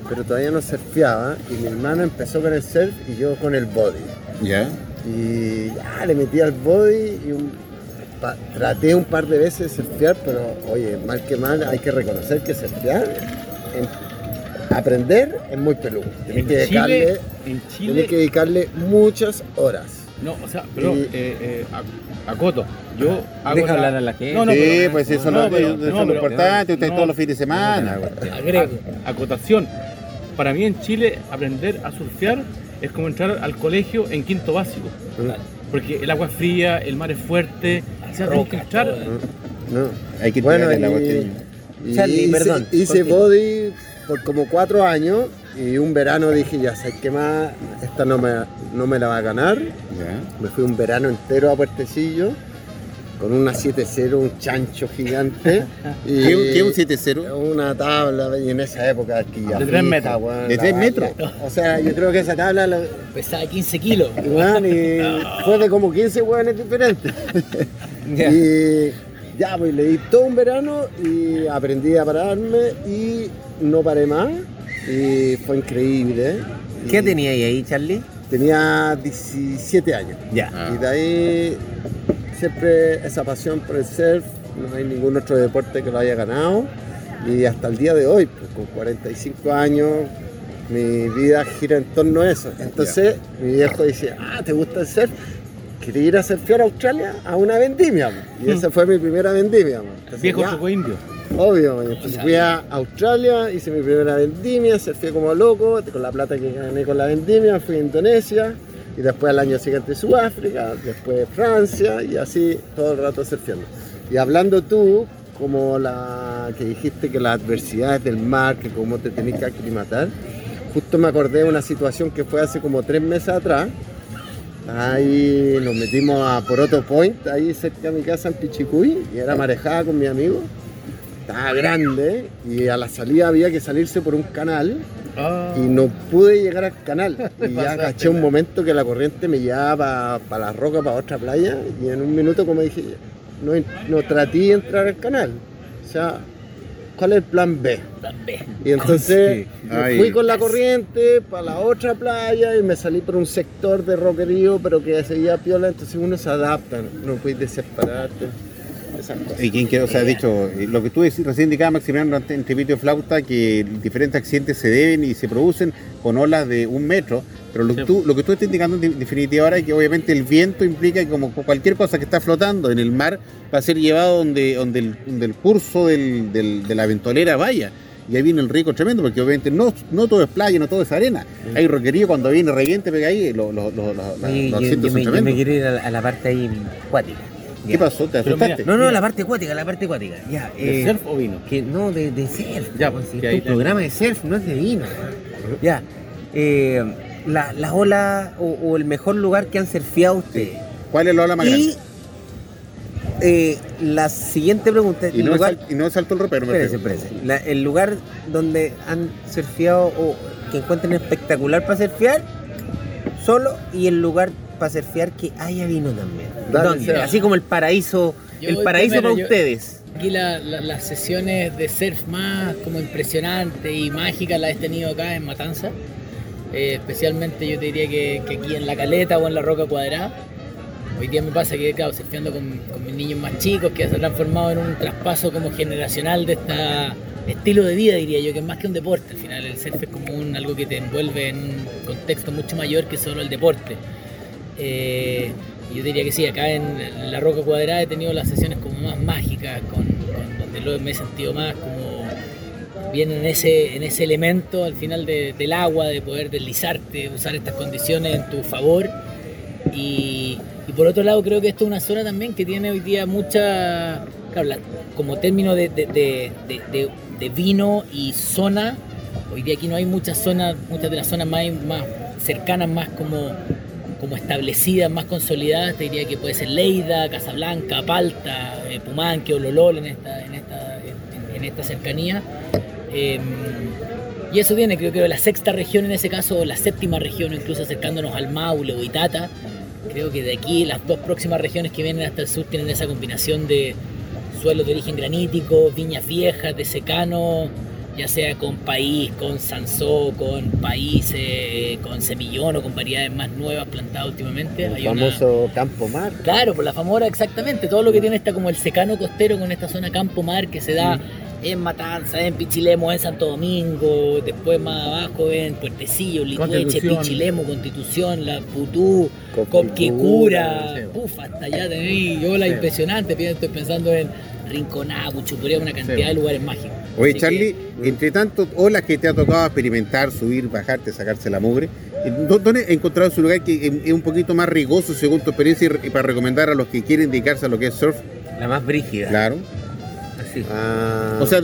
pero todavía no surfeaba. Y mi hermano empezó con el surf y yo con el body. ¿Ya? Y ya le metí al body y traté un par de veces de surfear, pero oye, mal que mal hay que reconocer que surfear, aprender es muy peludo. Tienes que, dedicarle, que dedicarle muchas horas. No, o sea, pero eh, eh, acoto. Yo hago Deja hablar a la gente. No, no, sí, pues eso no, es lo importante, ustedes todos los fines de semana. Agrego. Acotación. Para mí en Chile aprender a surfear es como entrar al colegio en quinto básico. Porque el agua es fría, el mar es fuerte, se entrar. No, hay que bueno, el agua y, Charlie, perdón. Hice body por como cuatro años y un verano dije, ya sé qué más, esta no me, no me la va a ganar. Me fui un verano entero a Puertecillo con una 7-0, un chancho gigante. [LAUGHS] y, ¿Qué, un 7-0? Una tabla, y en esa época aquí ya. De 3 metros. ¿De 3 metros? o sea, yo creo que esa tabla. Pesaba 15 kilos. y fue de como 15 hueones diferentes. [LAUGHS] Y ya, pues le di todo un verano y aprendí a pararme y no paré más. Y fue increíble. ¿Qué tenía ahí, Charlie? Tenía 17 años. Ya. Y de ahí siempre esa pasión por el surf. No hay ningún otro deporte que lo haya ganado. Y hasta el día de hoy, pues, con 45 años, mi vida gira en torno a eso. Entonces mi viejo dice, ah, ¿te gusta el surf? Quería ir a surfear a Australia a una vendimia. Y esa fue mi primera vendimia. Viejo choco indio. Obvio, entonces fui a Australia, hice mi primera vendimia, surfé como loco, con la plata que gané con la vendimia, fui a Indonesia, y después al año siguiente Sudáfrica, después Francia, y así todo el rato surfeando. Y hablando tú, como la que dijiste que las adversidades del mar, que cómo te tenés que aclimatar, justo me acordé de una situación que fue hace como tres meses atrás, Ahí nos metimos a Poroto Point, ahí cerca de mi casa en Pichicuy, y era marejada con mi amigo. Estaba grande y a la salida había que salirse por un canal ah. y no pude llegar al canal. [LAUGHS] Y ya caché un momento que la corriente me llevaba para la roca, para otra playa, y en un minuto, como dije, no, no traté de entrar al canal. O sea, ¿cuál es el plan B? Plan B. Y entonces fui con la corriente para la otra playa y me salí por un sector de roquerío, pero que seguía piola, entonces uno se adapta, no puedes desesperarte. Y quien quiere, o sea, dicho, eh, lo que tú recién indicabas, Maximiliano, entre pito y flauta, que diferentes accidentes se deben y se producen con olas de un metro, pero lo, que tú, lo que tú estás indicando en definitiva ahora es que obviamente el viento implica que como cualquier cosa que está flotando en el mar va a ser llevado donde, donde, el, curso de la ventolera vaya. Y ahí viene el rico tremendo, porque obviamente no, no todo es playa, no todo es arena. Hay roquerío cuando viene reviente, pega ahí, los, yo, me, quiero ir a, la parte ahí acuática. ¿Qué pasó? ¿Te asustaste? no, no, la parte acuática, la parte acuática. Ya, ¿De eh, surf o vino? Que, no, de, de surf. Ya, pues, es un programa de surf, no es de vino. Ya. Eh, la, la ola o, el mejor lugar que han surfeado ustedes. ¿Cuál es la ola más grande? Eh, la siguiente pregunta. Y no, lugar, y no salto el ropero, espérese, espérese. el lugar donde han surfeado o que encuentren espectacular para surfear, solo, y el lugar para surfear que haya vino también. Así como el paraíso, el paraíso para ustedes. Aquí las sesiones de surf más como impresionantes y mágicas las he tenido acá en Matanza. Eh, especialmente yo te diría que, aquí en la caleta o en la roca cuadrada. Hoy día me pasa que, claro, surfeando con, mis niños más chicos, que se ha transformado en un traspaso como generacional de este estilo de vida, diría yo, que es más que un deporte. Al final, el surf es como un, algo que te envuelve en un contexto mucho mayor que solo el deporte. Eh, yo diría que sí, acá en, la Roca Cuadrada he tenido las sesiones como más mágicas, donde me he sentido más como bien en ese, en ese elemento al final del agua, de poder deslizarte, usar estas condiciones en tu favor. Y, por otro lado creo que esto es una zona también que tiene hoy día mucha, como término de, de, vino y zona, hoy día aquí no hay muchas zonas, muchas de las zonas más, más cercanas, más como como establecidas, más consolidadas, te diría que puede ser Leida, Casablanca, Palta, eh, Pumanque o Lolol en esta, en esta, en esta cercanía. Em, y eso viene, creo que la sexta región en ese caso, o la séptima región, incluso acercándonos al Maule o Itata. Creo que de aquí las dos próximas regiones que vienen hasta el sur tienen esa combinación de suelos de origen granítico, viñas viejas, de secano, ya sea con país, con sansó, con país, eh, con semillón o con variedades más nuevas plantadas últimamente. El famoso campo mar. Claro, por la famosa exactamente. Todo lo que tiene está como el secano costero con esta zona campo mar que se da en Matanza, en Pichilemo, en Santo Domingo, después más abajo en Puertecillo, Licueche, Pichilemo, Constitución, La Putú, Copquecura, hasta allá tenéis yo la impresionante, estoy pensando en Rinconá, Chupuría, una cantidad de lugares mágicos. Oye, Charlie, entre tanto olas que te ha tocado experimentar, subir, bajarte, sacarse la mugre, ¿dónde has encontrado su lugar que es un poquito más rigoso según tu experiencia y para recomendar a los que quieren dedicarse a lo que es surf? La más brígida. Claro. Ah. O sea,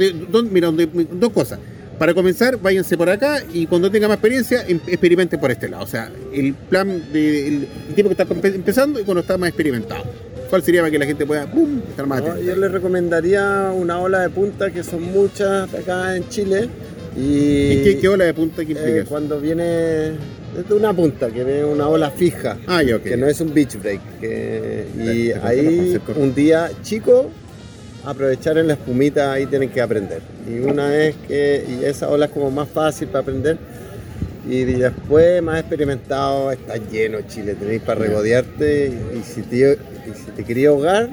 mira, dos cosas. Para comenzar, váyanse por acá y cuando tengan más experiencia, em, experimenten por este lado. O sea, el plan del tipo que está empezando y cuando está más experimentado. ¿Cuál sería para que la gente pueda estar más atenta? Yo les recomendaría una ola de punta, que son muchas acá en Chile. ¿Y, qué, ola de punta? ¿Qué eh, cuando viene de una punta, que viene una ola fija, ah, que no es un beach break. y ahí un día chico aprovechar en la espumita, ahí tienen que aprender. Y una es que, y esa ola es como más fácil para aprender, y después más experimentado, está lleno Chile, tenéis para regodearte, y, si, te, y si te quería ahogar,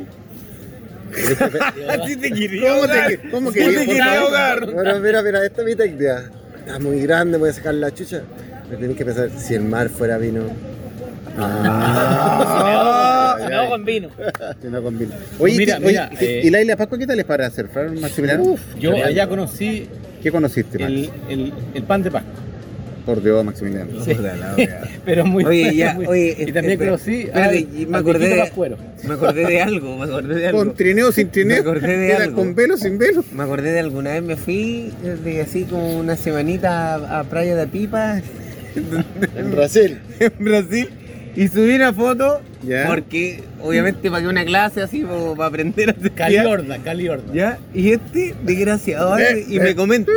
¿Así [LAUGHS] te quería ahogar? ¿Cómo, te, quería ahogar? Bueno, mira, mira, esta es mi técnica. Está muy grande, voy a sacar la chucha. Pero tenéis que pensar, si el mar fuera vino, Ah, no con vino. no con vino. Oye, mira, mira, eh, ¿y la isla Pascua qué tal es para hacer? Maximiliano? yo allá conocí. ¿Qué conociste, el, el, el, pan de Pascua. Por Dios, Maximiliano. Sí. [LAUGHS] pero muy. Oye, ya, [LAUGHS] oye, y también conocí. me, acordé de, me acordé de algo. Me acordé de algo. Con trineo sin trineo. Me acordé de algo. Con velo sin velo. Me acordé de alguna vez me fui de así como una semanita a, a Playa de Pipa. [LAUGHS] en Brasil. en Brasil. Y subí una foto porque obviamente pagué una clase así como para aprender a hacer Caliorda, caliorda. ¿Ya? Y este desgraciado y me comenta,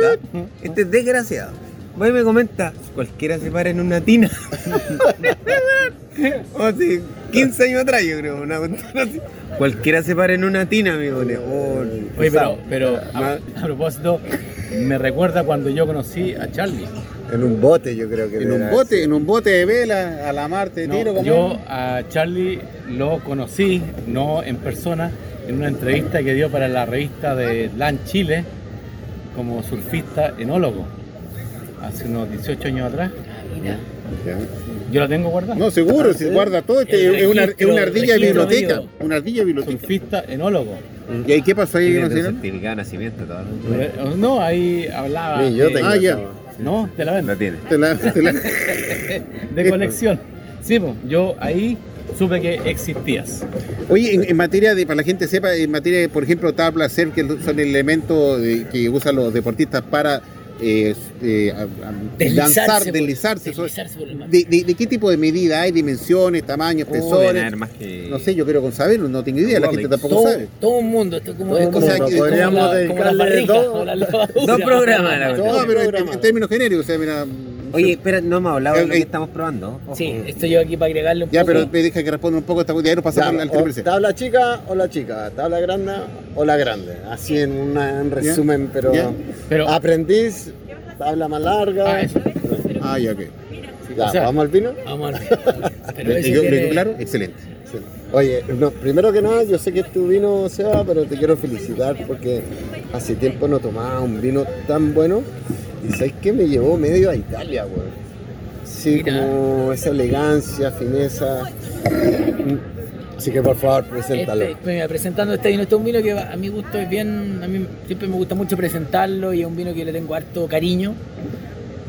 este desgraciado, va y me comenta, cualquiera se para en una tina. [LAUGHS] o sea, 15 años atrás yo creo, una así. Cualquiera se para en una tina, amigo. Oh, Oye, pero, pero a, a propósito, me recuerda cuando yo conocí a Charlie. En un bote, yo creo que. En un bote, en un bote de vela, a la Marte de tiro. yo a Charlie lo conocí, no en persona, en una entrevista que dio para la revista de LAN Chile como surfista enólogo, hace unos 18 años atrás. Mira. Yo la tengo guardada. No, seguro, si guarda todo. Este es, una, es una ardilla de biblioteca. Una ardilla de biblioteca. Surfista enólogo. ¿Y ahí qué pasó ahí? ¿no? nacimiento todo. Eh, no, ahí hablaba. Sí, yo tengo ah, ya. No, te la vendo. La tiene. [LAUGHS] de colección. Sí, pues, yo ahí supe que existías. Oye, en, materia de, para la gente sepa, en materia de, por ejemplo, tabla, ser que son elementos que usan los deportistas para eh, eh, deslizarse, deslizarse. de, qué tipo de medida hay? ¿Dimensiones, tamaños, espesores? No sé, yo quiero con saberlo, no tengo idea, la gente tampoco sabe. Todo un mundo, esto como, como, podríamos dedicarle dos, dos programas. No, pero en, términos genéricos, o sea, mira... Oye, espera, no hemos hablado de lo que estamos probando. Sí, estoy yo aquí para agregarle un ya, poco. Ya, pero me deja que responda un poco esta cuestión, pasamos al triple ¿Tabla chica o la chica? ¿Tabla grande o la grande? Así en un resumen, pero, pero aprendiz, tabla más larga. Ah, ah ya, ok. Ya, ¿Vamos al vino? Vamos al vino. [LAUGHS] Pero claro? Excelente. Oye, no, primero que nada, yo sé que tu vino, Seba, pero te quiero felicitar porque hace tiempo no tomaba un vino tan bueno y sabes que me llevó medio a Italia, güey. Sí, como esa elegancia, fineza. Así que por favor, preséntalo. Este, presentando este vino, este es un vino que a mi gusto es bien, a mí siempre me gusta mucho presentarlo y es un vino que le tengo harto cariño.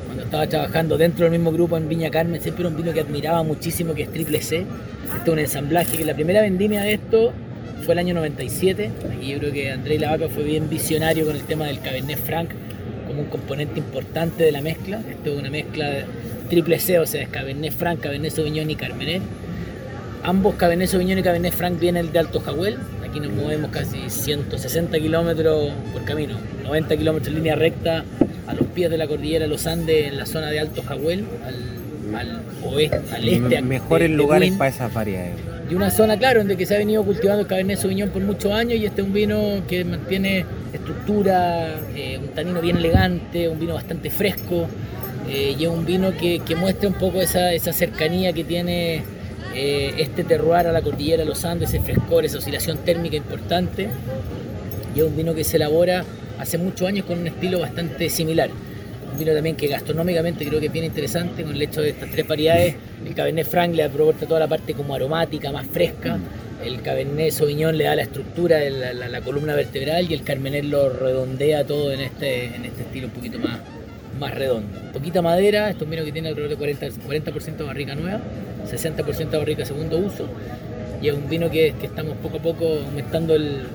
Cuando estaba trabajando dentro del mismo grupo en Viña Carmen, siempre era un vino que admiraba muchísimo, que es Triple C. Este es un ensamblaje, que la primera vendimia de esto fue el año 97. Aquí yo creo que André Lavaca fue bien visionario con el tema del Cabernet Franc como un componente importante de la mezcla. Esto es una mezcla triple C, o sea, es Cabernet Franc, Cabernet Sauvignon y Carmener. Ambos Cabernet Sauvignon y Cabernet Franc vienen de Alto Jahuel. Aquí nos movemos casi 160 kilómetros por camino, 90 kilómetros en línea recta a los pies de la cordillera Los Andes, en la zona de Alto Jahuel, al, oeste, al este. Mejores lugares para esas variedades. Y una zona, claro, que se ha venido cultivando el Cabernet Sauvignon por muchos años y este es un vino que mantiene estructura, eh, un tanino bien elegante, un vino bastante fresco eh, y es un vino que, muestra un poco esa, esa cercanía que tiene eh, este terroir a la cordillera de los Andes, ese frescor, esa oscilación térmica importante. Y es un vino que se elabora hace muchos años con un estilo bastante similar. Un vino también que gastronómicamente creo que es bien interesante con el hecho de estas tres variedades. El Cabernet Franc le aporta toda la parte como aromática, más fresca. El Cabernet Sauvignon le da la estructura de la, columna vertebral y el Carmener lo redondea todo en este, en este estilo un poquito más, más redondo. Poquita madera, esto es un vino que tiene alrededor de 40%, 40 de barrica nueva, 60% de barrica segundo uso y es un vino que, estamos poco a poco aumentando el,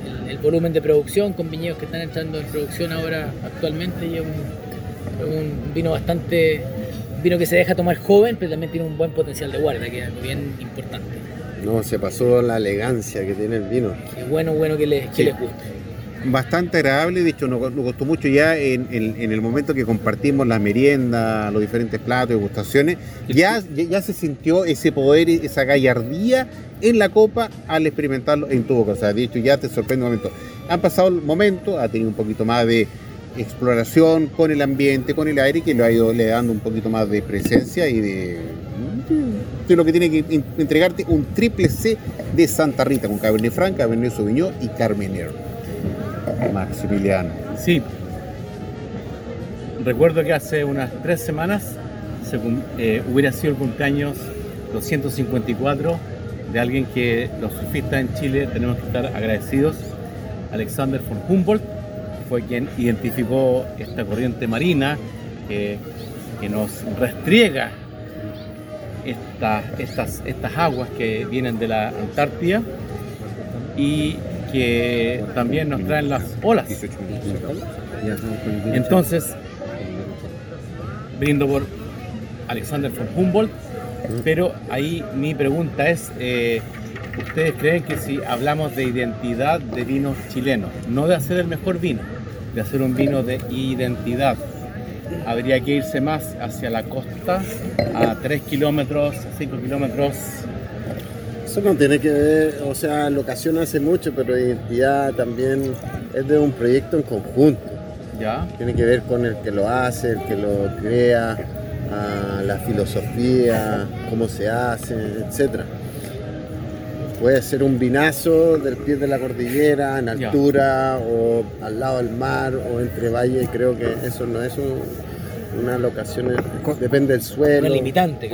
volumen de producción con viñedos que están entrando en producción ahora actualmente y es un, vino bastante vino que se deja tomar joven pero también tiene un buen potencial de guarda que es algo bien importante no se pasó la elegancia que tiene el vino Qué bueno bueno que les, que les guste bastante agradable, de hecho nos, gustó mucho ya en, el momento que compartimos la merienda, los diferentes platos, degustaciones, ya, ya se sintió ese poder, esa gallardía en la copa al experimentarlo en tu boca. O sea, de hecho ya te sorprende un momento. Han pasado el momento, ha tenido un poquito más de exploración con el ambiente, con el aire, que lo ha ido le dando un poquito más de presencia y de, de lo que tiene que entregarte un triple C de Santa Rita con Cabernet Franc, Cabernet Sauvignon y Carmenero. Maximiliano. Sí. Recuerdo que hace unas tres semanas eh, hubiera sido el cumpleaños 254 de alguien que los surfistas en Chile tenemos que estar agradecidos. Alexander von Humboldt fue quien identificó esta corriente marina que, nos restriega estas, aguas que vienen de la Antártida y que también nos traen las olas. Entonces, brindo por Alexander von Humboldt, pero ahí mi pregunta es, eh, ¿ustedes creen que si hablamos de identidad de vinos chilenos, no de hacer el mejor vino, de hacer un vino de identidad, habría que irse más hacia la costa, a 3 kilómetros, 5 kilómetros eso no tiene que ver, o sea, locación hace mucho, pero identidad también es de un proyecto en conjunto. ¿Ya? Tiene que ver con el que lo hace, el que lo crea, la filosofía, cómo se hace, etc. Puede ser un vinazo del pie de la cordillera, en altura, o al lado del mar, o entre valles. Creo que eso no es un, una locación depende del suelo. limitante.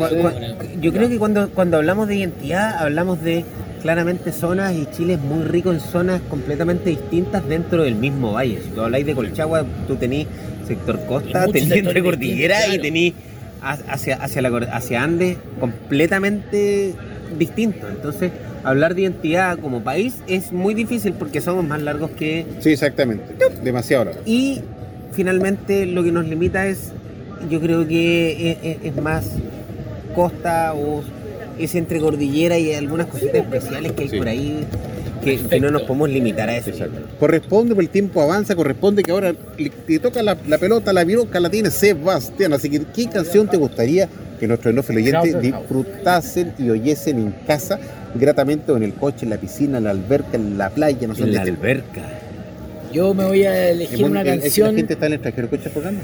yo creo que cuando, cuando hablamos de identidad, hablamos de claramente zonas y Chile es muy rico en zonas completamente distintas dentro del mismo valle. Si tú habláis de Colchagua, tú tenés sector costa, tenés entre cordillera y tenés hacia, hacia, la, hacia Andes completamente distinto. Entonces, hablar de identidad como país es muy difícil porque somos más largos que... Sí, exactamente. Demasiado largos. Y finalmente lo que nos limita es yo creo que es, más costa o es entre cordillera y algunas cositas especiales que hay por ahí que, no nos podemos limitar a eso. Corresponde, por el tiempo avanza, corresponde que ahora te toca la, pelota, la viroca la tiene Sebastián. Así que, ¿qué canción te gustaría que nuestros enófilos oyentes disfrutasen y oyesen en casa, gratamente o en el coche, en la piscina, en la alberca, en la playa? No sé en la alberca. Yo me voy a elegir una canción. ¿La gente está en el extranjero? ¿Escucha el programa?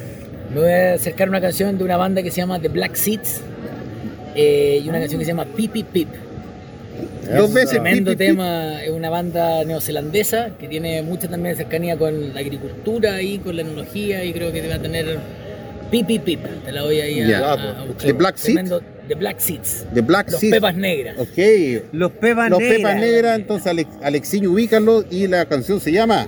Me voy a acercar a una canción de una banda que se llama The Black Seeds eh, y una canción que se llama Pip Pip Pip. Dos veces. Tremendo tema, es una banda neozelandesa que tiene mucha también cercanía con la agricultura y con la enología y creo que va a tener Pip, pip. Te la voy ahí a, a, The Black Seeds. The Black Seeds. The Black Los Seeds. Pepas Negras. Ok. Los Pepas Negras. Los Pepas Negras. Entonces, Alex, Alexiño, ubícalo. Y la canción se llama...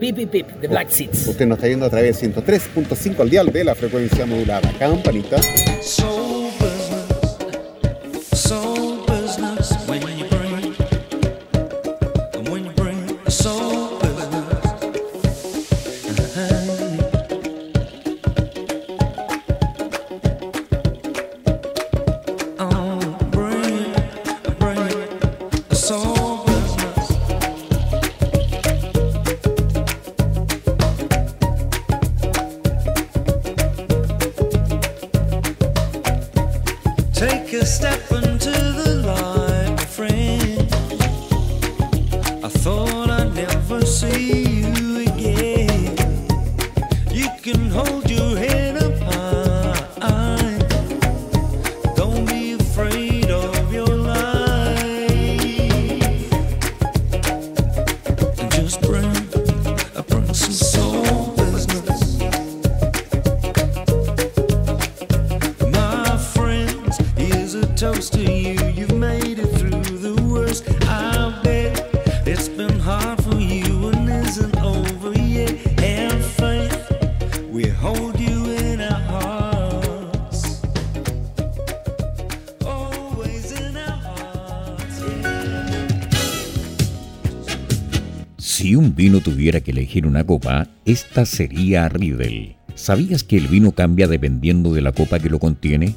Pip, pip. The Black Seeds. Usted nos está yendo a través de 103.5 al dial de la frecuencia modulada. Campanita. So business. So business. When you bring... When you bring... So elegir una copa, esta sería Riedel. ¿Sabías que el vino cambia dependiendo de la copa que lo contiene?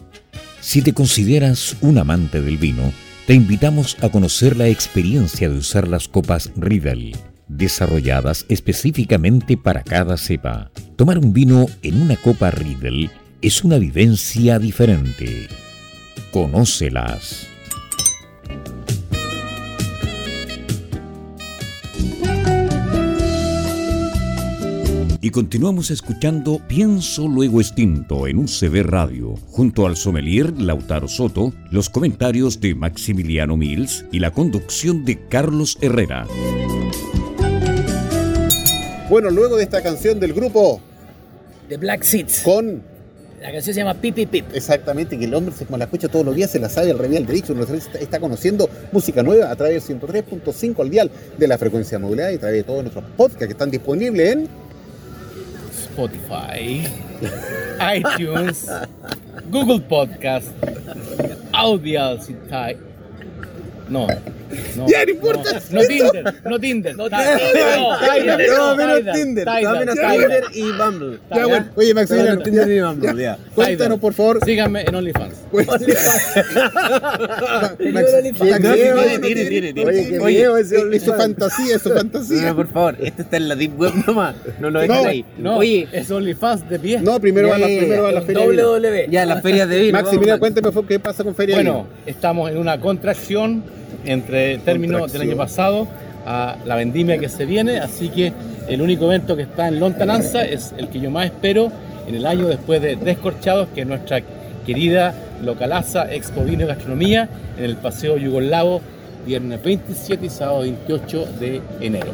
Si te consideras un amante del vino, te invitamos a conocer la experiencia de usar las copas Riedel, desarrolladas específicamente para cada cepa. Tomar un vino en una copa Riedel es una vivencia diferente. Conócelas. Y continuamos escuchando Pienso Luego Extinto en UCB Radio, junto al sommelier Lautaro Soto, los comentarios de Maximiliano Mills y la conducción de Carlos Herrera. Bueno, luego de esta canción del grupo The Black Seeds. con La canción se llama Pip Pip Pip. exactamente que el hombre se como la escucha todos los días, se la sabe al revés al derecho, está conociendo música nueva a través del 103.5 al dial de la frecuencia modulada y a través de todos nuestros podcasts que están disponibles en Spotify, iTunes, Google Podcast, Audial No, no. Ya, no importa. No, no Tinder, no Tinder. No Tinder. No, menos Tinder. No, menos Tinder y Bumble. Ya, bueno, oye Maximiliano, Tinder y Bumble, ya. cuéntanos por favor. Síganme en OnlyFans. Maximiliano, Tire, tire, tire. Oye, es su fantasía, es su No, fantasía. por favor, este está en la Deep Web nomás. No lo dejes No, ahí. No, Oye, es OnlyFans de pie. No, primero va va la feria. de vino. WW. ya las ferias de vino. Maximiliano, cuéntame qué pasa con feria de Bueno, vino. estamos en una contracción entre términos Contracción. del año pasado a la vendimia que se viene, así que el único evento que está en Lontananza es el que yo más espero en el año después de Descorchados, que es nuestra querida localaza Expo Vino y Gastronomía en el Paseo Yugoslavo, viernes 27 y sábado 28 de enero.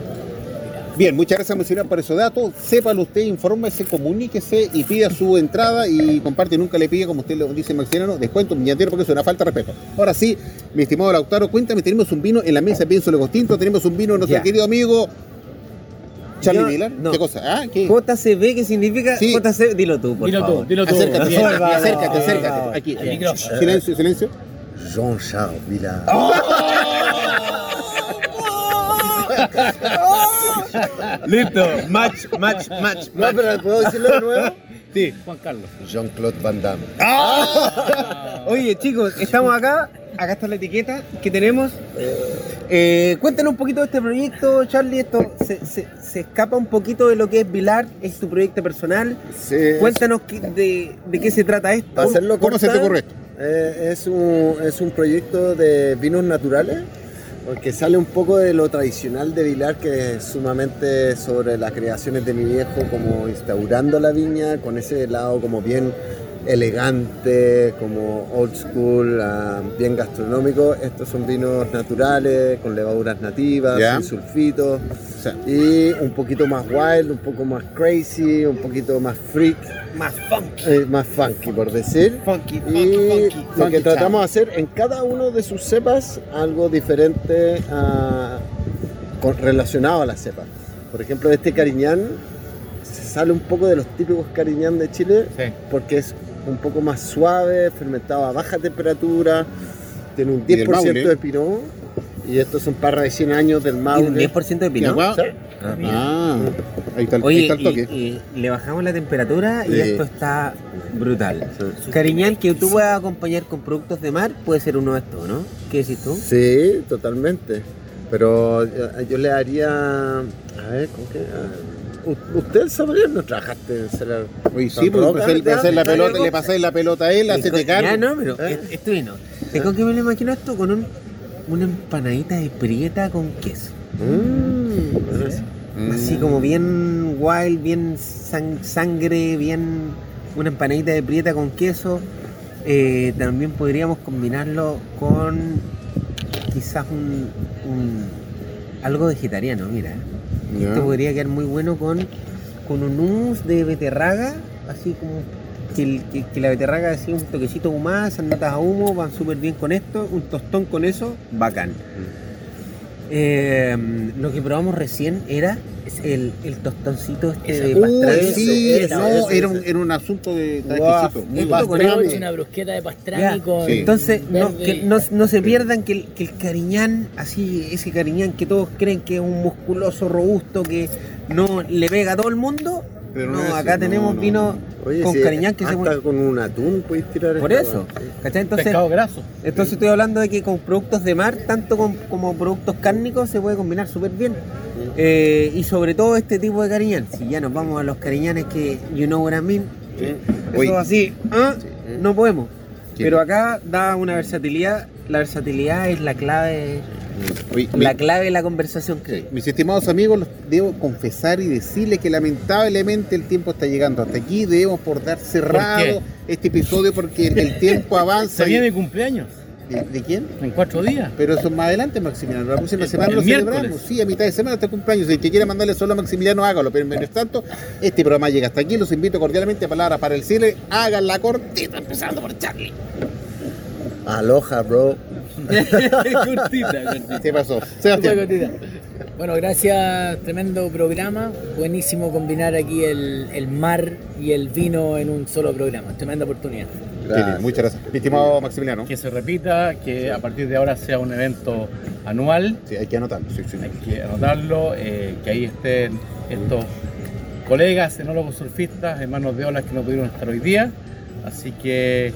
Bien, muchas gracias Maximiliano por esos datos. Sépalo usted, infórmese, comuníquese y pida su entrada y comparte. Nunca le pide, como usted lo dice Maximiliano, descuento millatero porque es una falta de respeto. Ahora sí, mi estimado Lautaro, cuéntame, tenemos un vino en la mesa, pienso lo distinto, tenemos un vino de nuestro Ya. querido amigo Charlie Miller. no. ¿Qué cosa? ¿Ah? ¿Qué? JCB, ¿qué significa? Sí. JCB, dilo tú, por Dilo tú, favor. dilo tú. Acércate, Bien, acércate, bien, acércate, bien, acércate. bien. Aquí. Micrófono. Silencio, silencio. Jean-Charles Villard. [LAUGHS] Listo, match, match, match. No, pero ¿puedo decirlo de nuevo? Sí, Juan Carlos. Jean-Claude Van Damme. Oye, chicos, estamos acá. Acá está la etiqueta que tenemos. Eh, cuéntanos un poquito de este proyecto, Charlie. Esto se, se- se escapa un poquito de lo que es Vilar, es tu proyecto personal. Sí, Cuéntanos qué- de, de qué se trata esto. Hacerlo ¿Cómo se te ocurre esto? eh, es, un, es un proyecto de vinos naturales, porque sale un poco de lo tradicional de Vilar, que es sumamente sobre las creaciones de mi viejo, como instaurando la viña, con ese lado como bien elegante, como old school, ah, bien gastronómico. Estos son vinos naturales, con levaduras nativas, Ya. sin sulfitos, sea, y un poquito más wild, un poco más crazy, un poquito más freak, Más funky. eh, más funky por decir. Funky, funky, Y funky. lo Funky que tratamos de hacer en cada uno de sus cepas, algo diferente a- con- relacionado a la cepa. Por ejemplo, este cariñán sale un poco de los típicos cariñán de Chile Sí. porque es un poco más suave, fermentado a baja temperatura, tiene un Y del 10% Maule. de pinot y estos son parras de 100 años del Y un Maule. 10% de ¿y pinot. Ah. Ah, ahí está, el- ahí Oye, está el toque. y, y le bajamos la temperatura y Sí. esto está brutal. Sí. Cariñán que tú puedas acompañar con productos de mar puede ser uno de estos, ¿no? ¿Qué decís tú? Sí, totalmente. Pero yo, yo le haría. A ver, ¿con qué? Ah, usted sabría no trabajaste en Celar. Oye, sí, pues le pasé la pelota, le pasé la pelota a él, hacete cargo. Ya no, pero ¿Eh? esto vino. ¿De con qué me lo imagino esto? Con un, una empanadita de prieta con queso. Mm. Así como bien wild, bien san- sangre, bien una empanadita de prieta con queso. Eh, también podríamos combinarlo con quizás un, un- algo vegetariano, mira. Ya. Esto podría quedar muy bueno con, con un hummus de beterraga, así como que, que- que la beterraga así un toquecito ahumada, esas notas a humo van súper bien con esto, un tostón con eso, bacán. Eh, lo que probamos recién era el, el tostoncito este de pastrami. sí, Eso, no, eso, era un, era un asunto de. Muy el- una brusqueta de pastrami con. sí. Entonces, no, que no, no se pierdan que el, que el cariñán, así, ese cariñán que todos creen que es un musculoso robusto que no le pega a todo el mundo. Pero no, acá tenemos no, no, vino Oye, con si cariñán que se hasta pone. con un atún puedes tirar Por eso. ¿cachai? Entonces, Pescado graso. entonces estoy hablando de que con productos de mar, tanto con- como productos cárnicos, se puede combinar súper bien. Eh, y sobre todo este tipo de cariñán. Si ya nos vamos a los cariñanes que you know what I mean, eh, eso Oye. así, ah, no podemos. Sí. Pero acá da una versatilidad. La versatilidad es la clave, Oye, la mi- clave de la conversación, creo. Mis estimados amigos, los debo confesar y decirles que lamentablemente el tiempo está llegando hasta aquí. Debemos por dar cerrado este episodio porque el, tiempo [LAUGHS] avanza. Sería y- mi cumpleaños, ¿De, de quién? en cuatro días. Pero eso es más adelante, Maximiliano. La próxima semana el lo miércoles. celebramos. Sí, a mitad de semana está el cumpleaños. Si el que quiera mandarle solo a Maximiliano, hágalo. Pero mientras tanto, este programa llega hasta aquí. Los invito cordialmente a palabras para el cierre. Hagan la cortita, empezando por Charlie. Aloha, bro. Cortita, [LAUGHS] cortita. ¿Qué pasó? Sebastián. cortita. Bueno, gracias, tremendo programa. Buenísimo combinar aquí el, el mar y el vino en un solo programa. Tremenda oportunidad. Muchas gracias. Mi estimado Maximiliano. Que se repita, que a partir de ahora sea un evento anual. Sí, hay que anotarlo. Sí, sí. Hay que anotarlo, eh, que ahí estén estos colegas, enólogos surfistas, hermanos de olas que no pudieron estar hoy día. Así que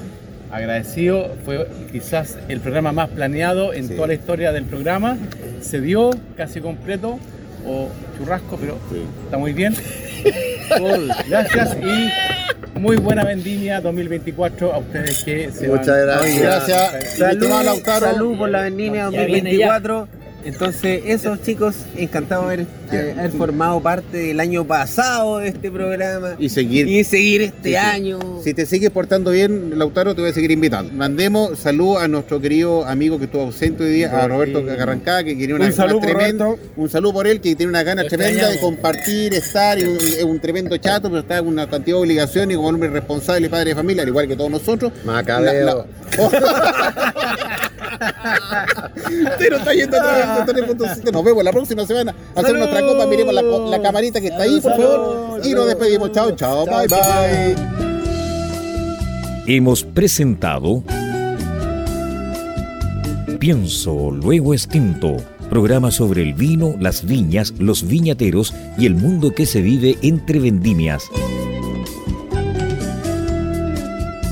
agradecido, fue quizás el programa más planeado en Sí. toda la historia del programa. Se dio casi completo, o churrasco, pero Sí. está muy bien. [LAUGHS] Gracias y muy buena vendimia 2024 a ustedes que se van. Muchas gracias. Gracias. Mi Salud, salud por la vendimia Ya viene ya. 2024. Entonces, eso chicos, encantado de haber, eh, haber formado parte del año pasado de este programa Y seguir. y seguir este Sí, año. Si te sigues portando bien, Lautaro, te voy a seguir invitando. Mandemos salud a nuestro querido amigo que estuvo ausente hoy día, a Roberto Garrancá, que tiene una Un saludo tremenda. Roberto. Un saludo por él, que tiene una gana tremenda de compartir, estar, y un- es un tremendo chato, pero está en una cantidad de obligaciones como hombre responsable y padre de familia, al igual que todos nosotros. Macabeo. La- [LAUGHS] Pero está yendo a 3.7. Nos vemos la próxima semana. a Hacer nuestra copa, miremos la, la camarita que está ahí, por favor. Y nos despedimos. Chao, chao, bye, bye. Hemos presentado Pienso, luego extinto. Programa sobre el vino, las viñas, los viñateros y el mundo que se vive entre vendimias.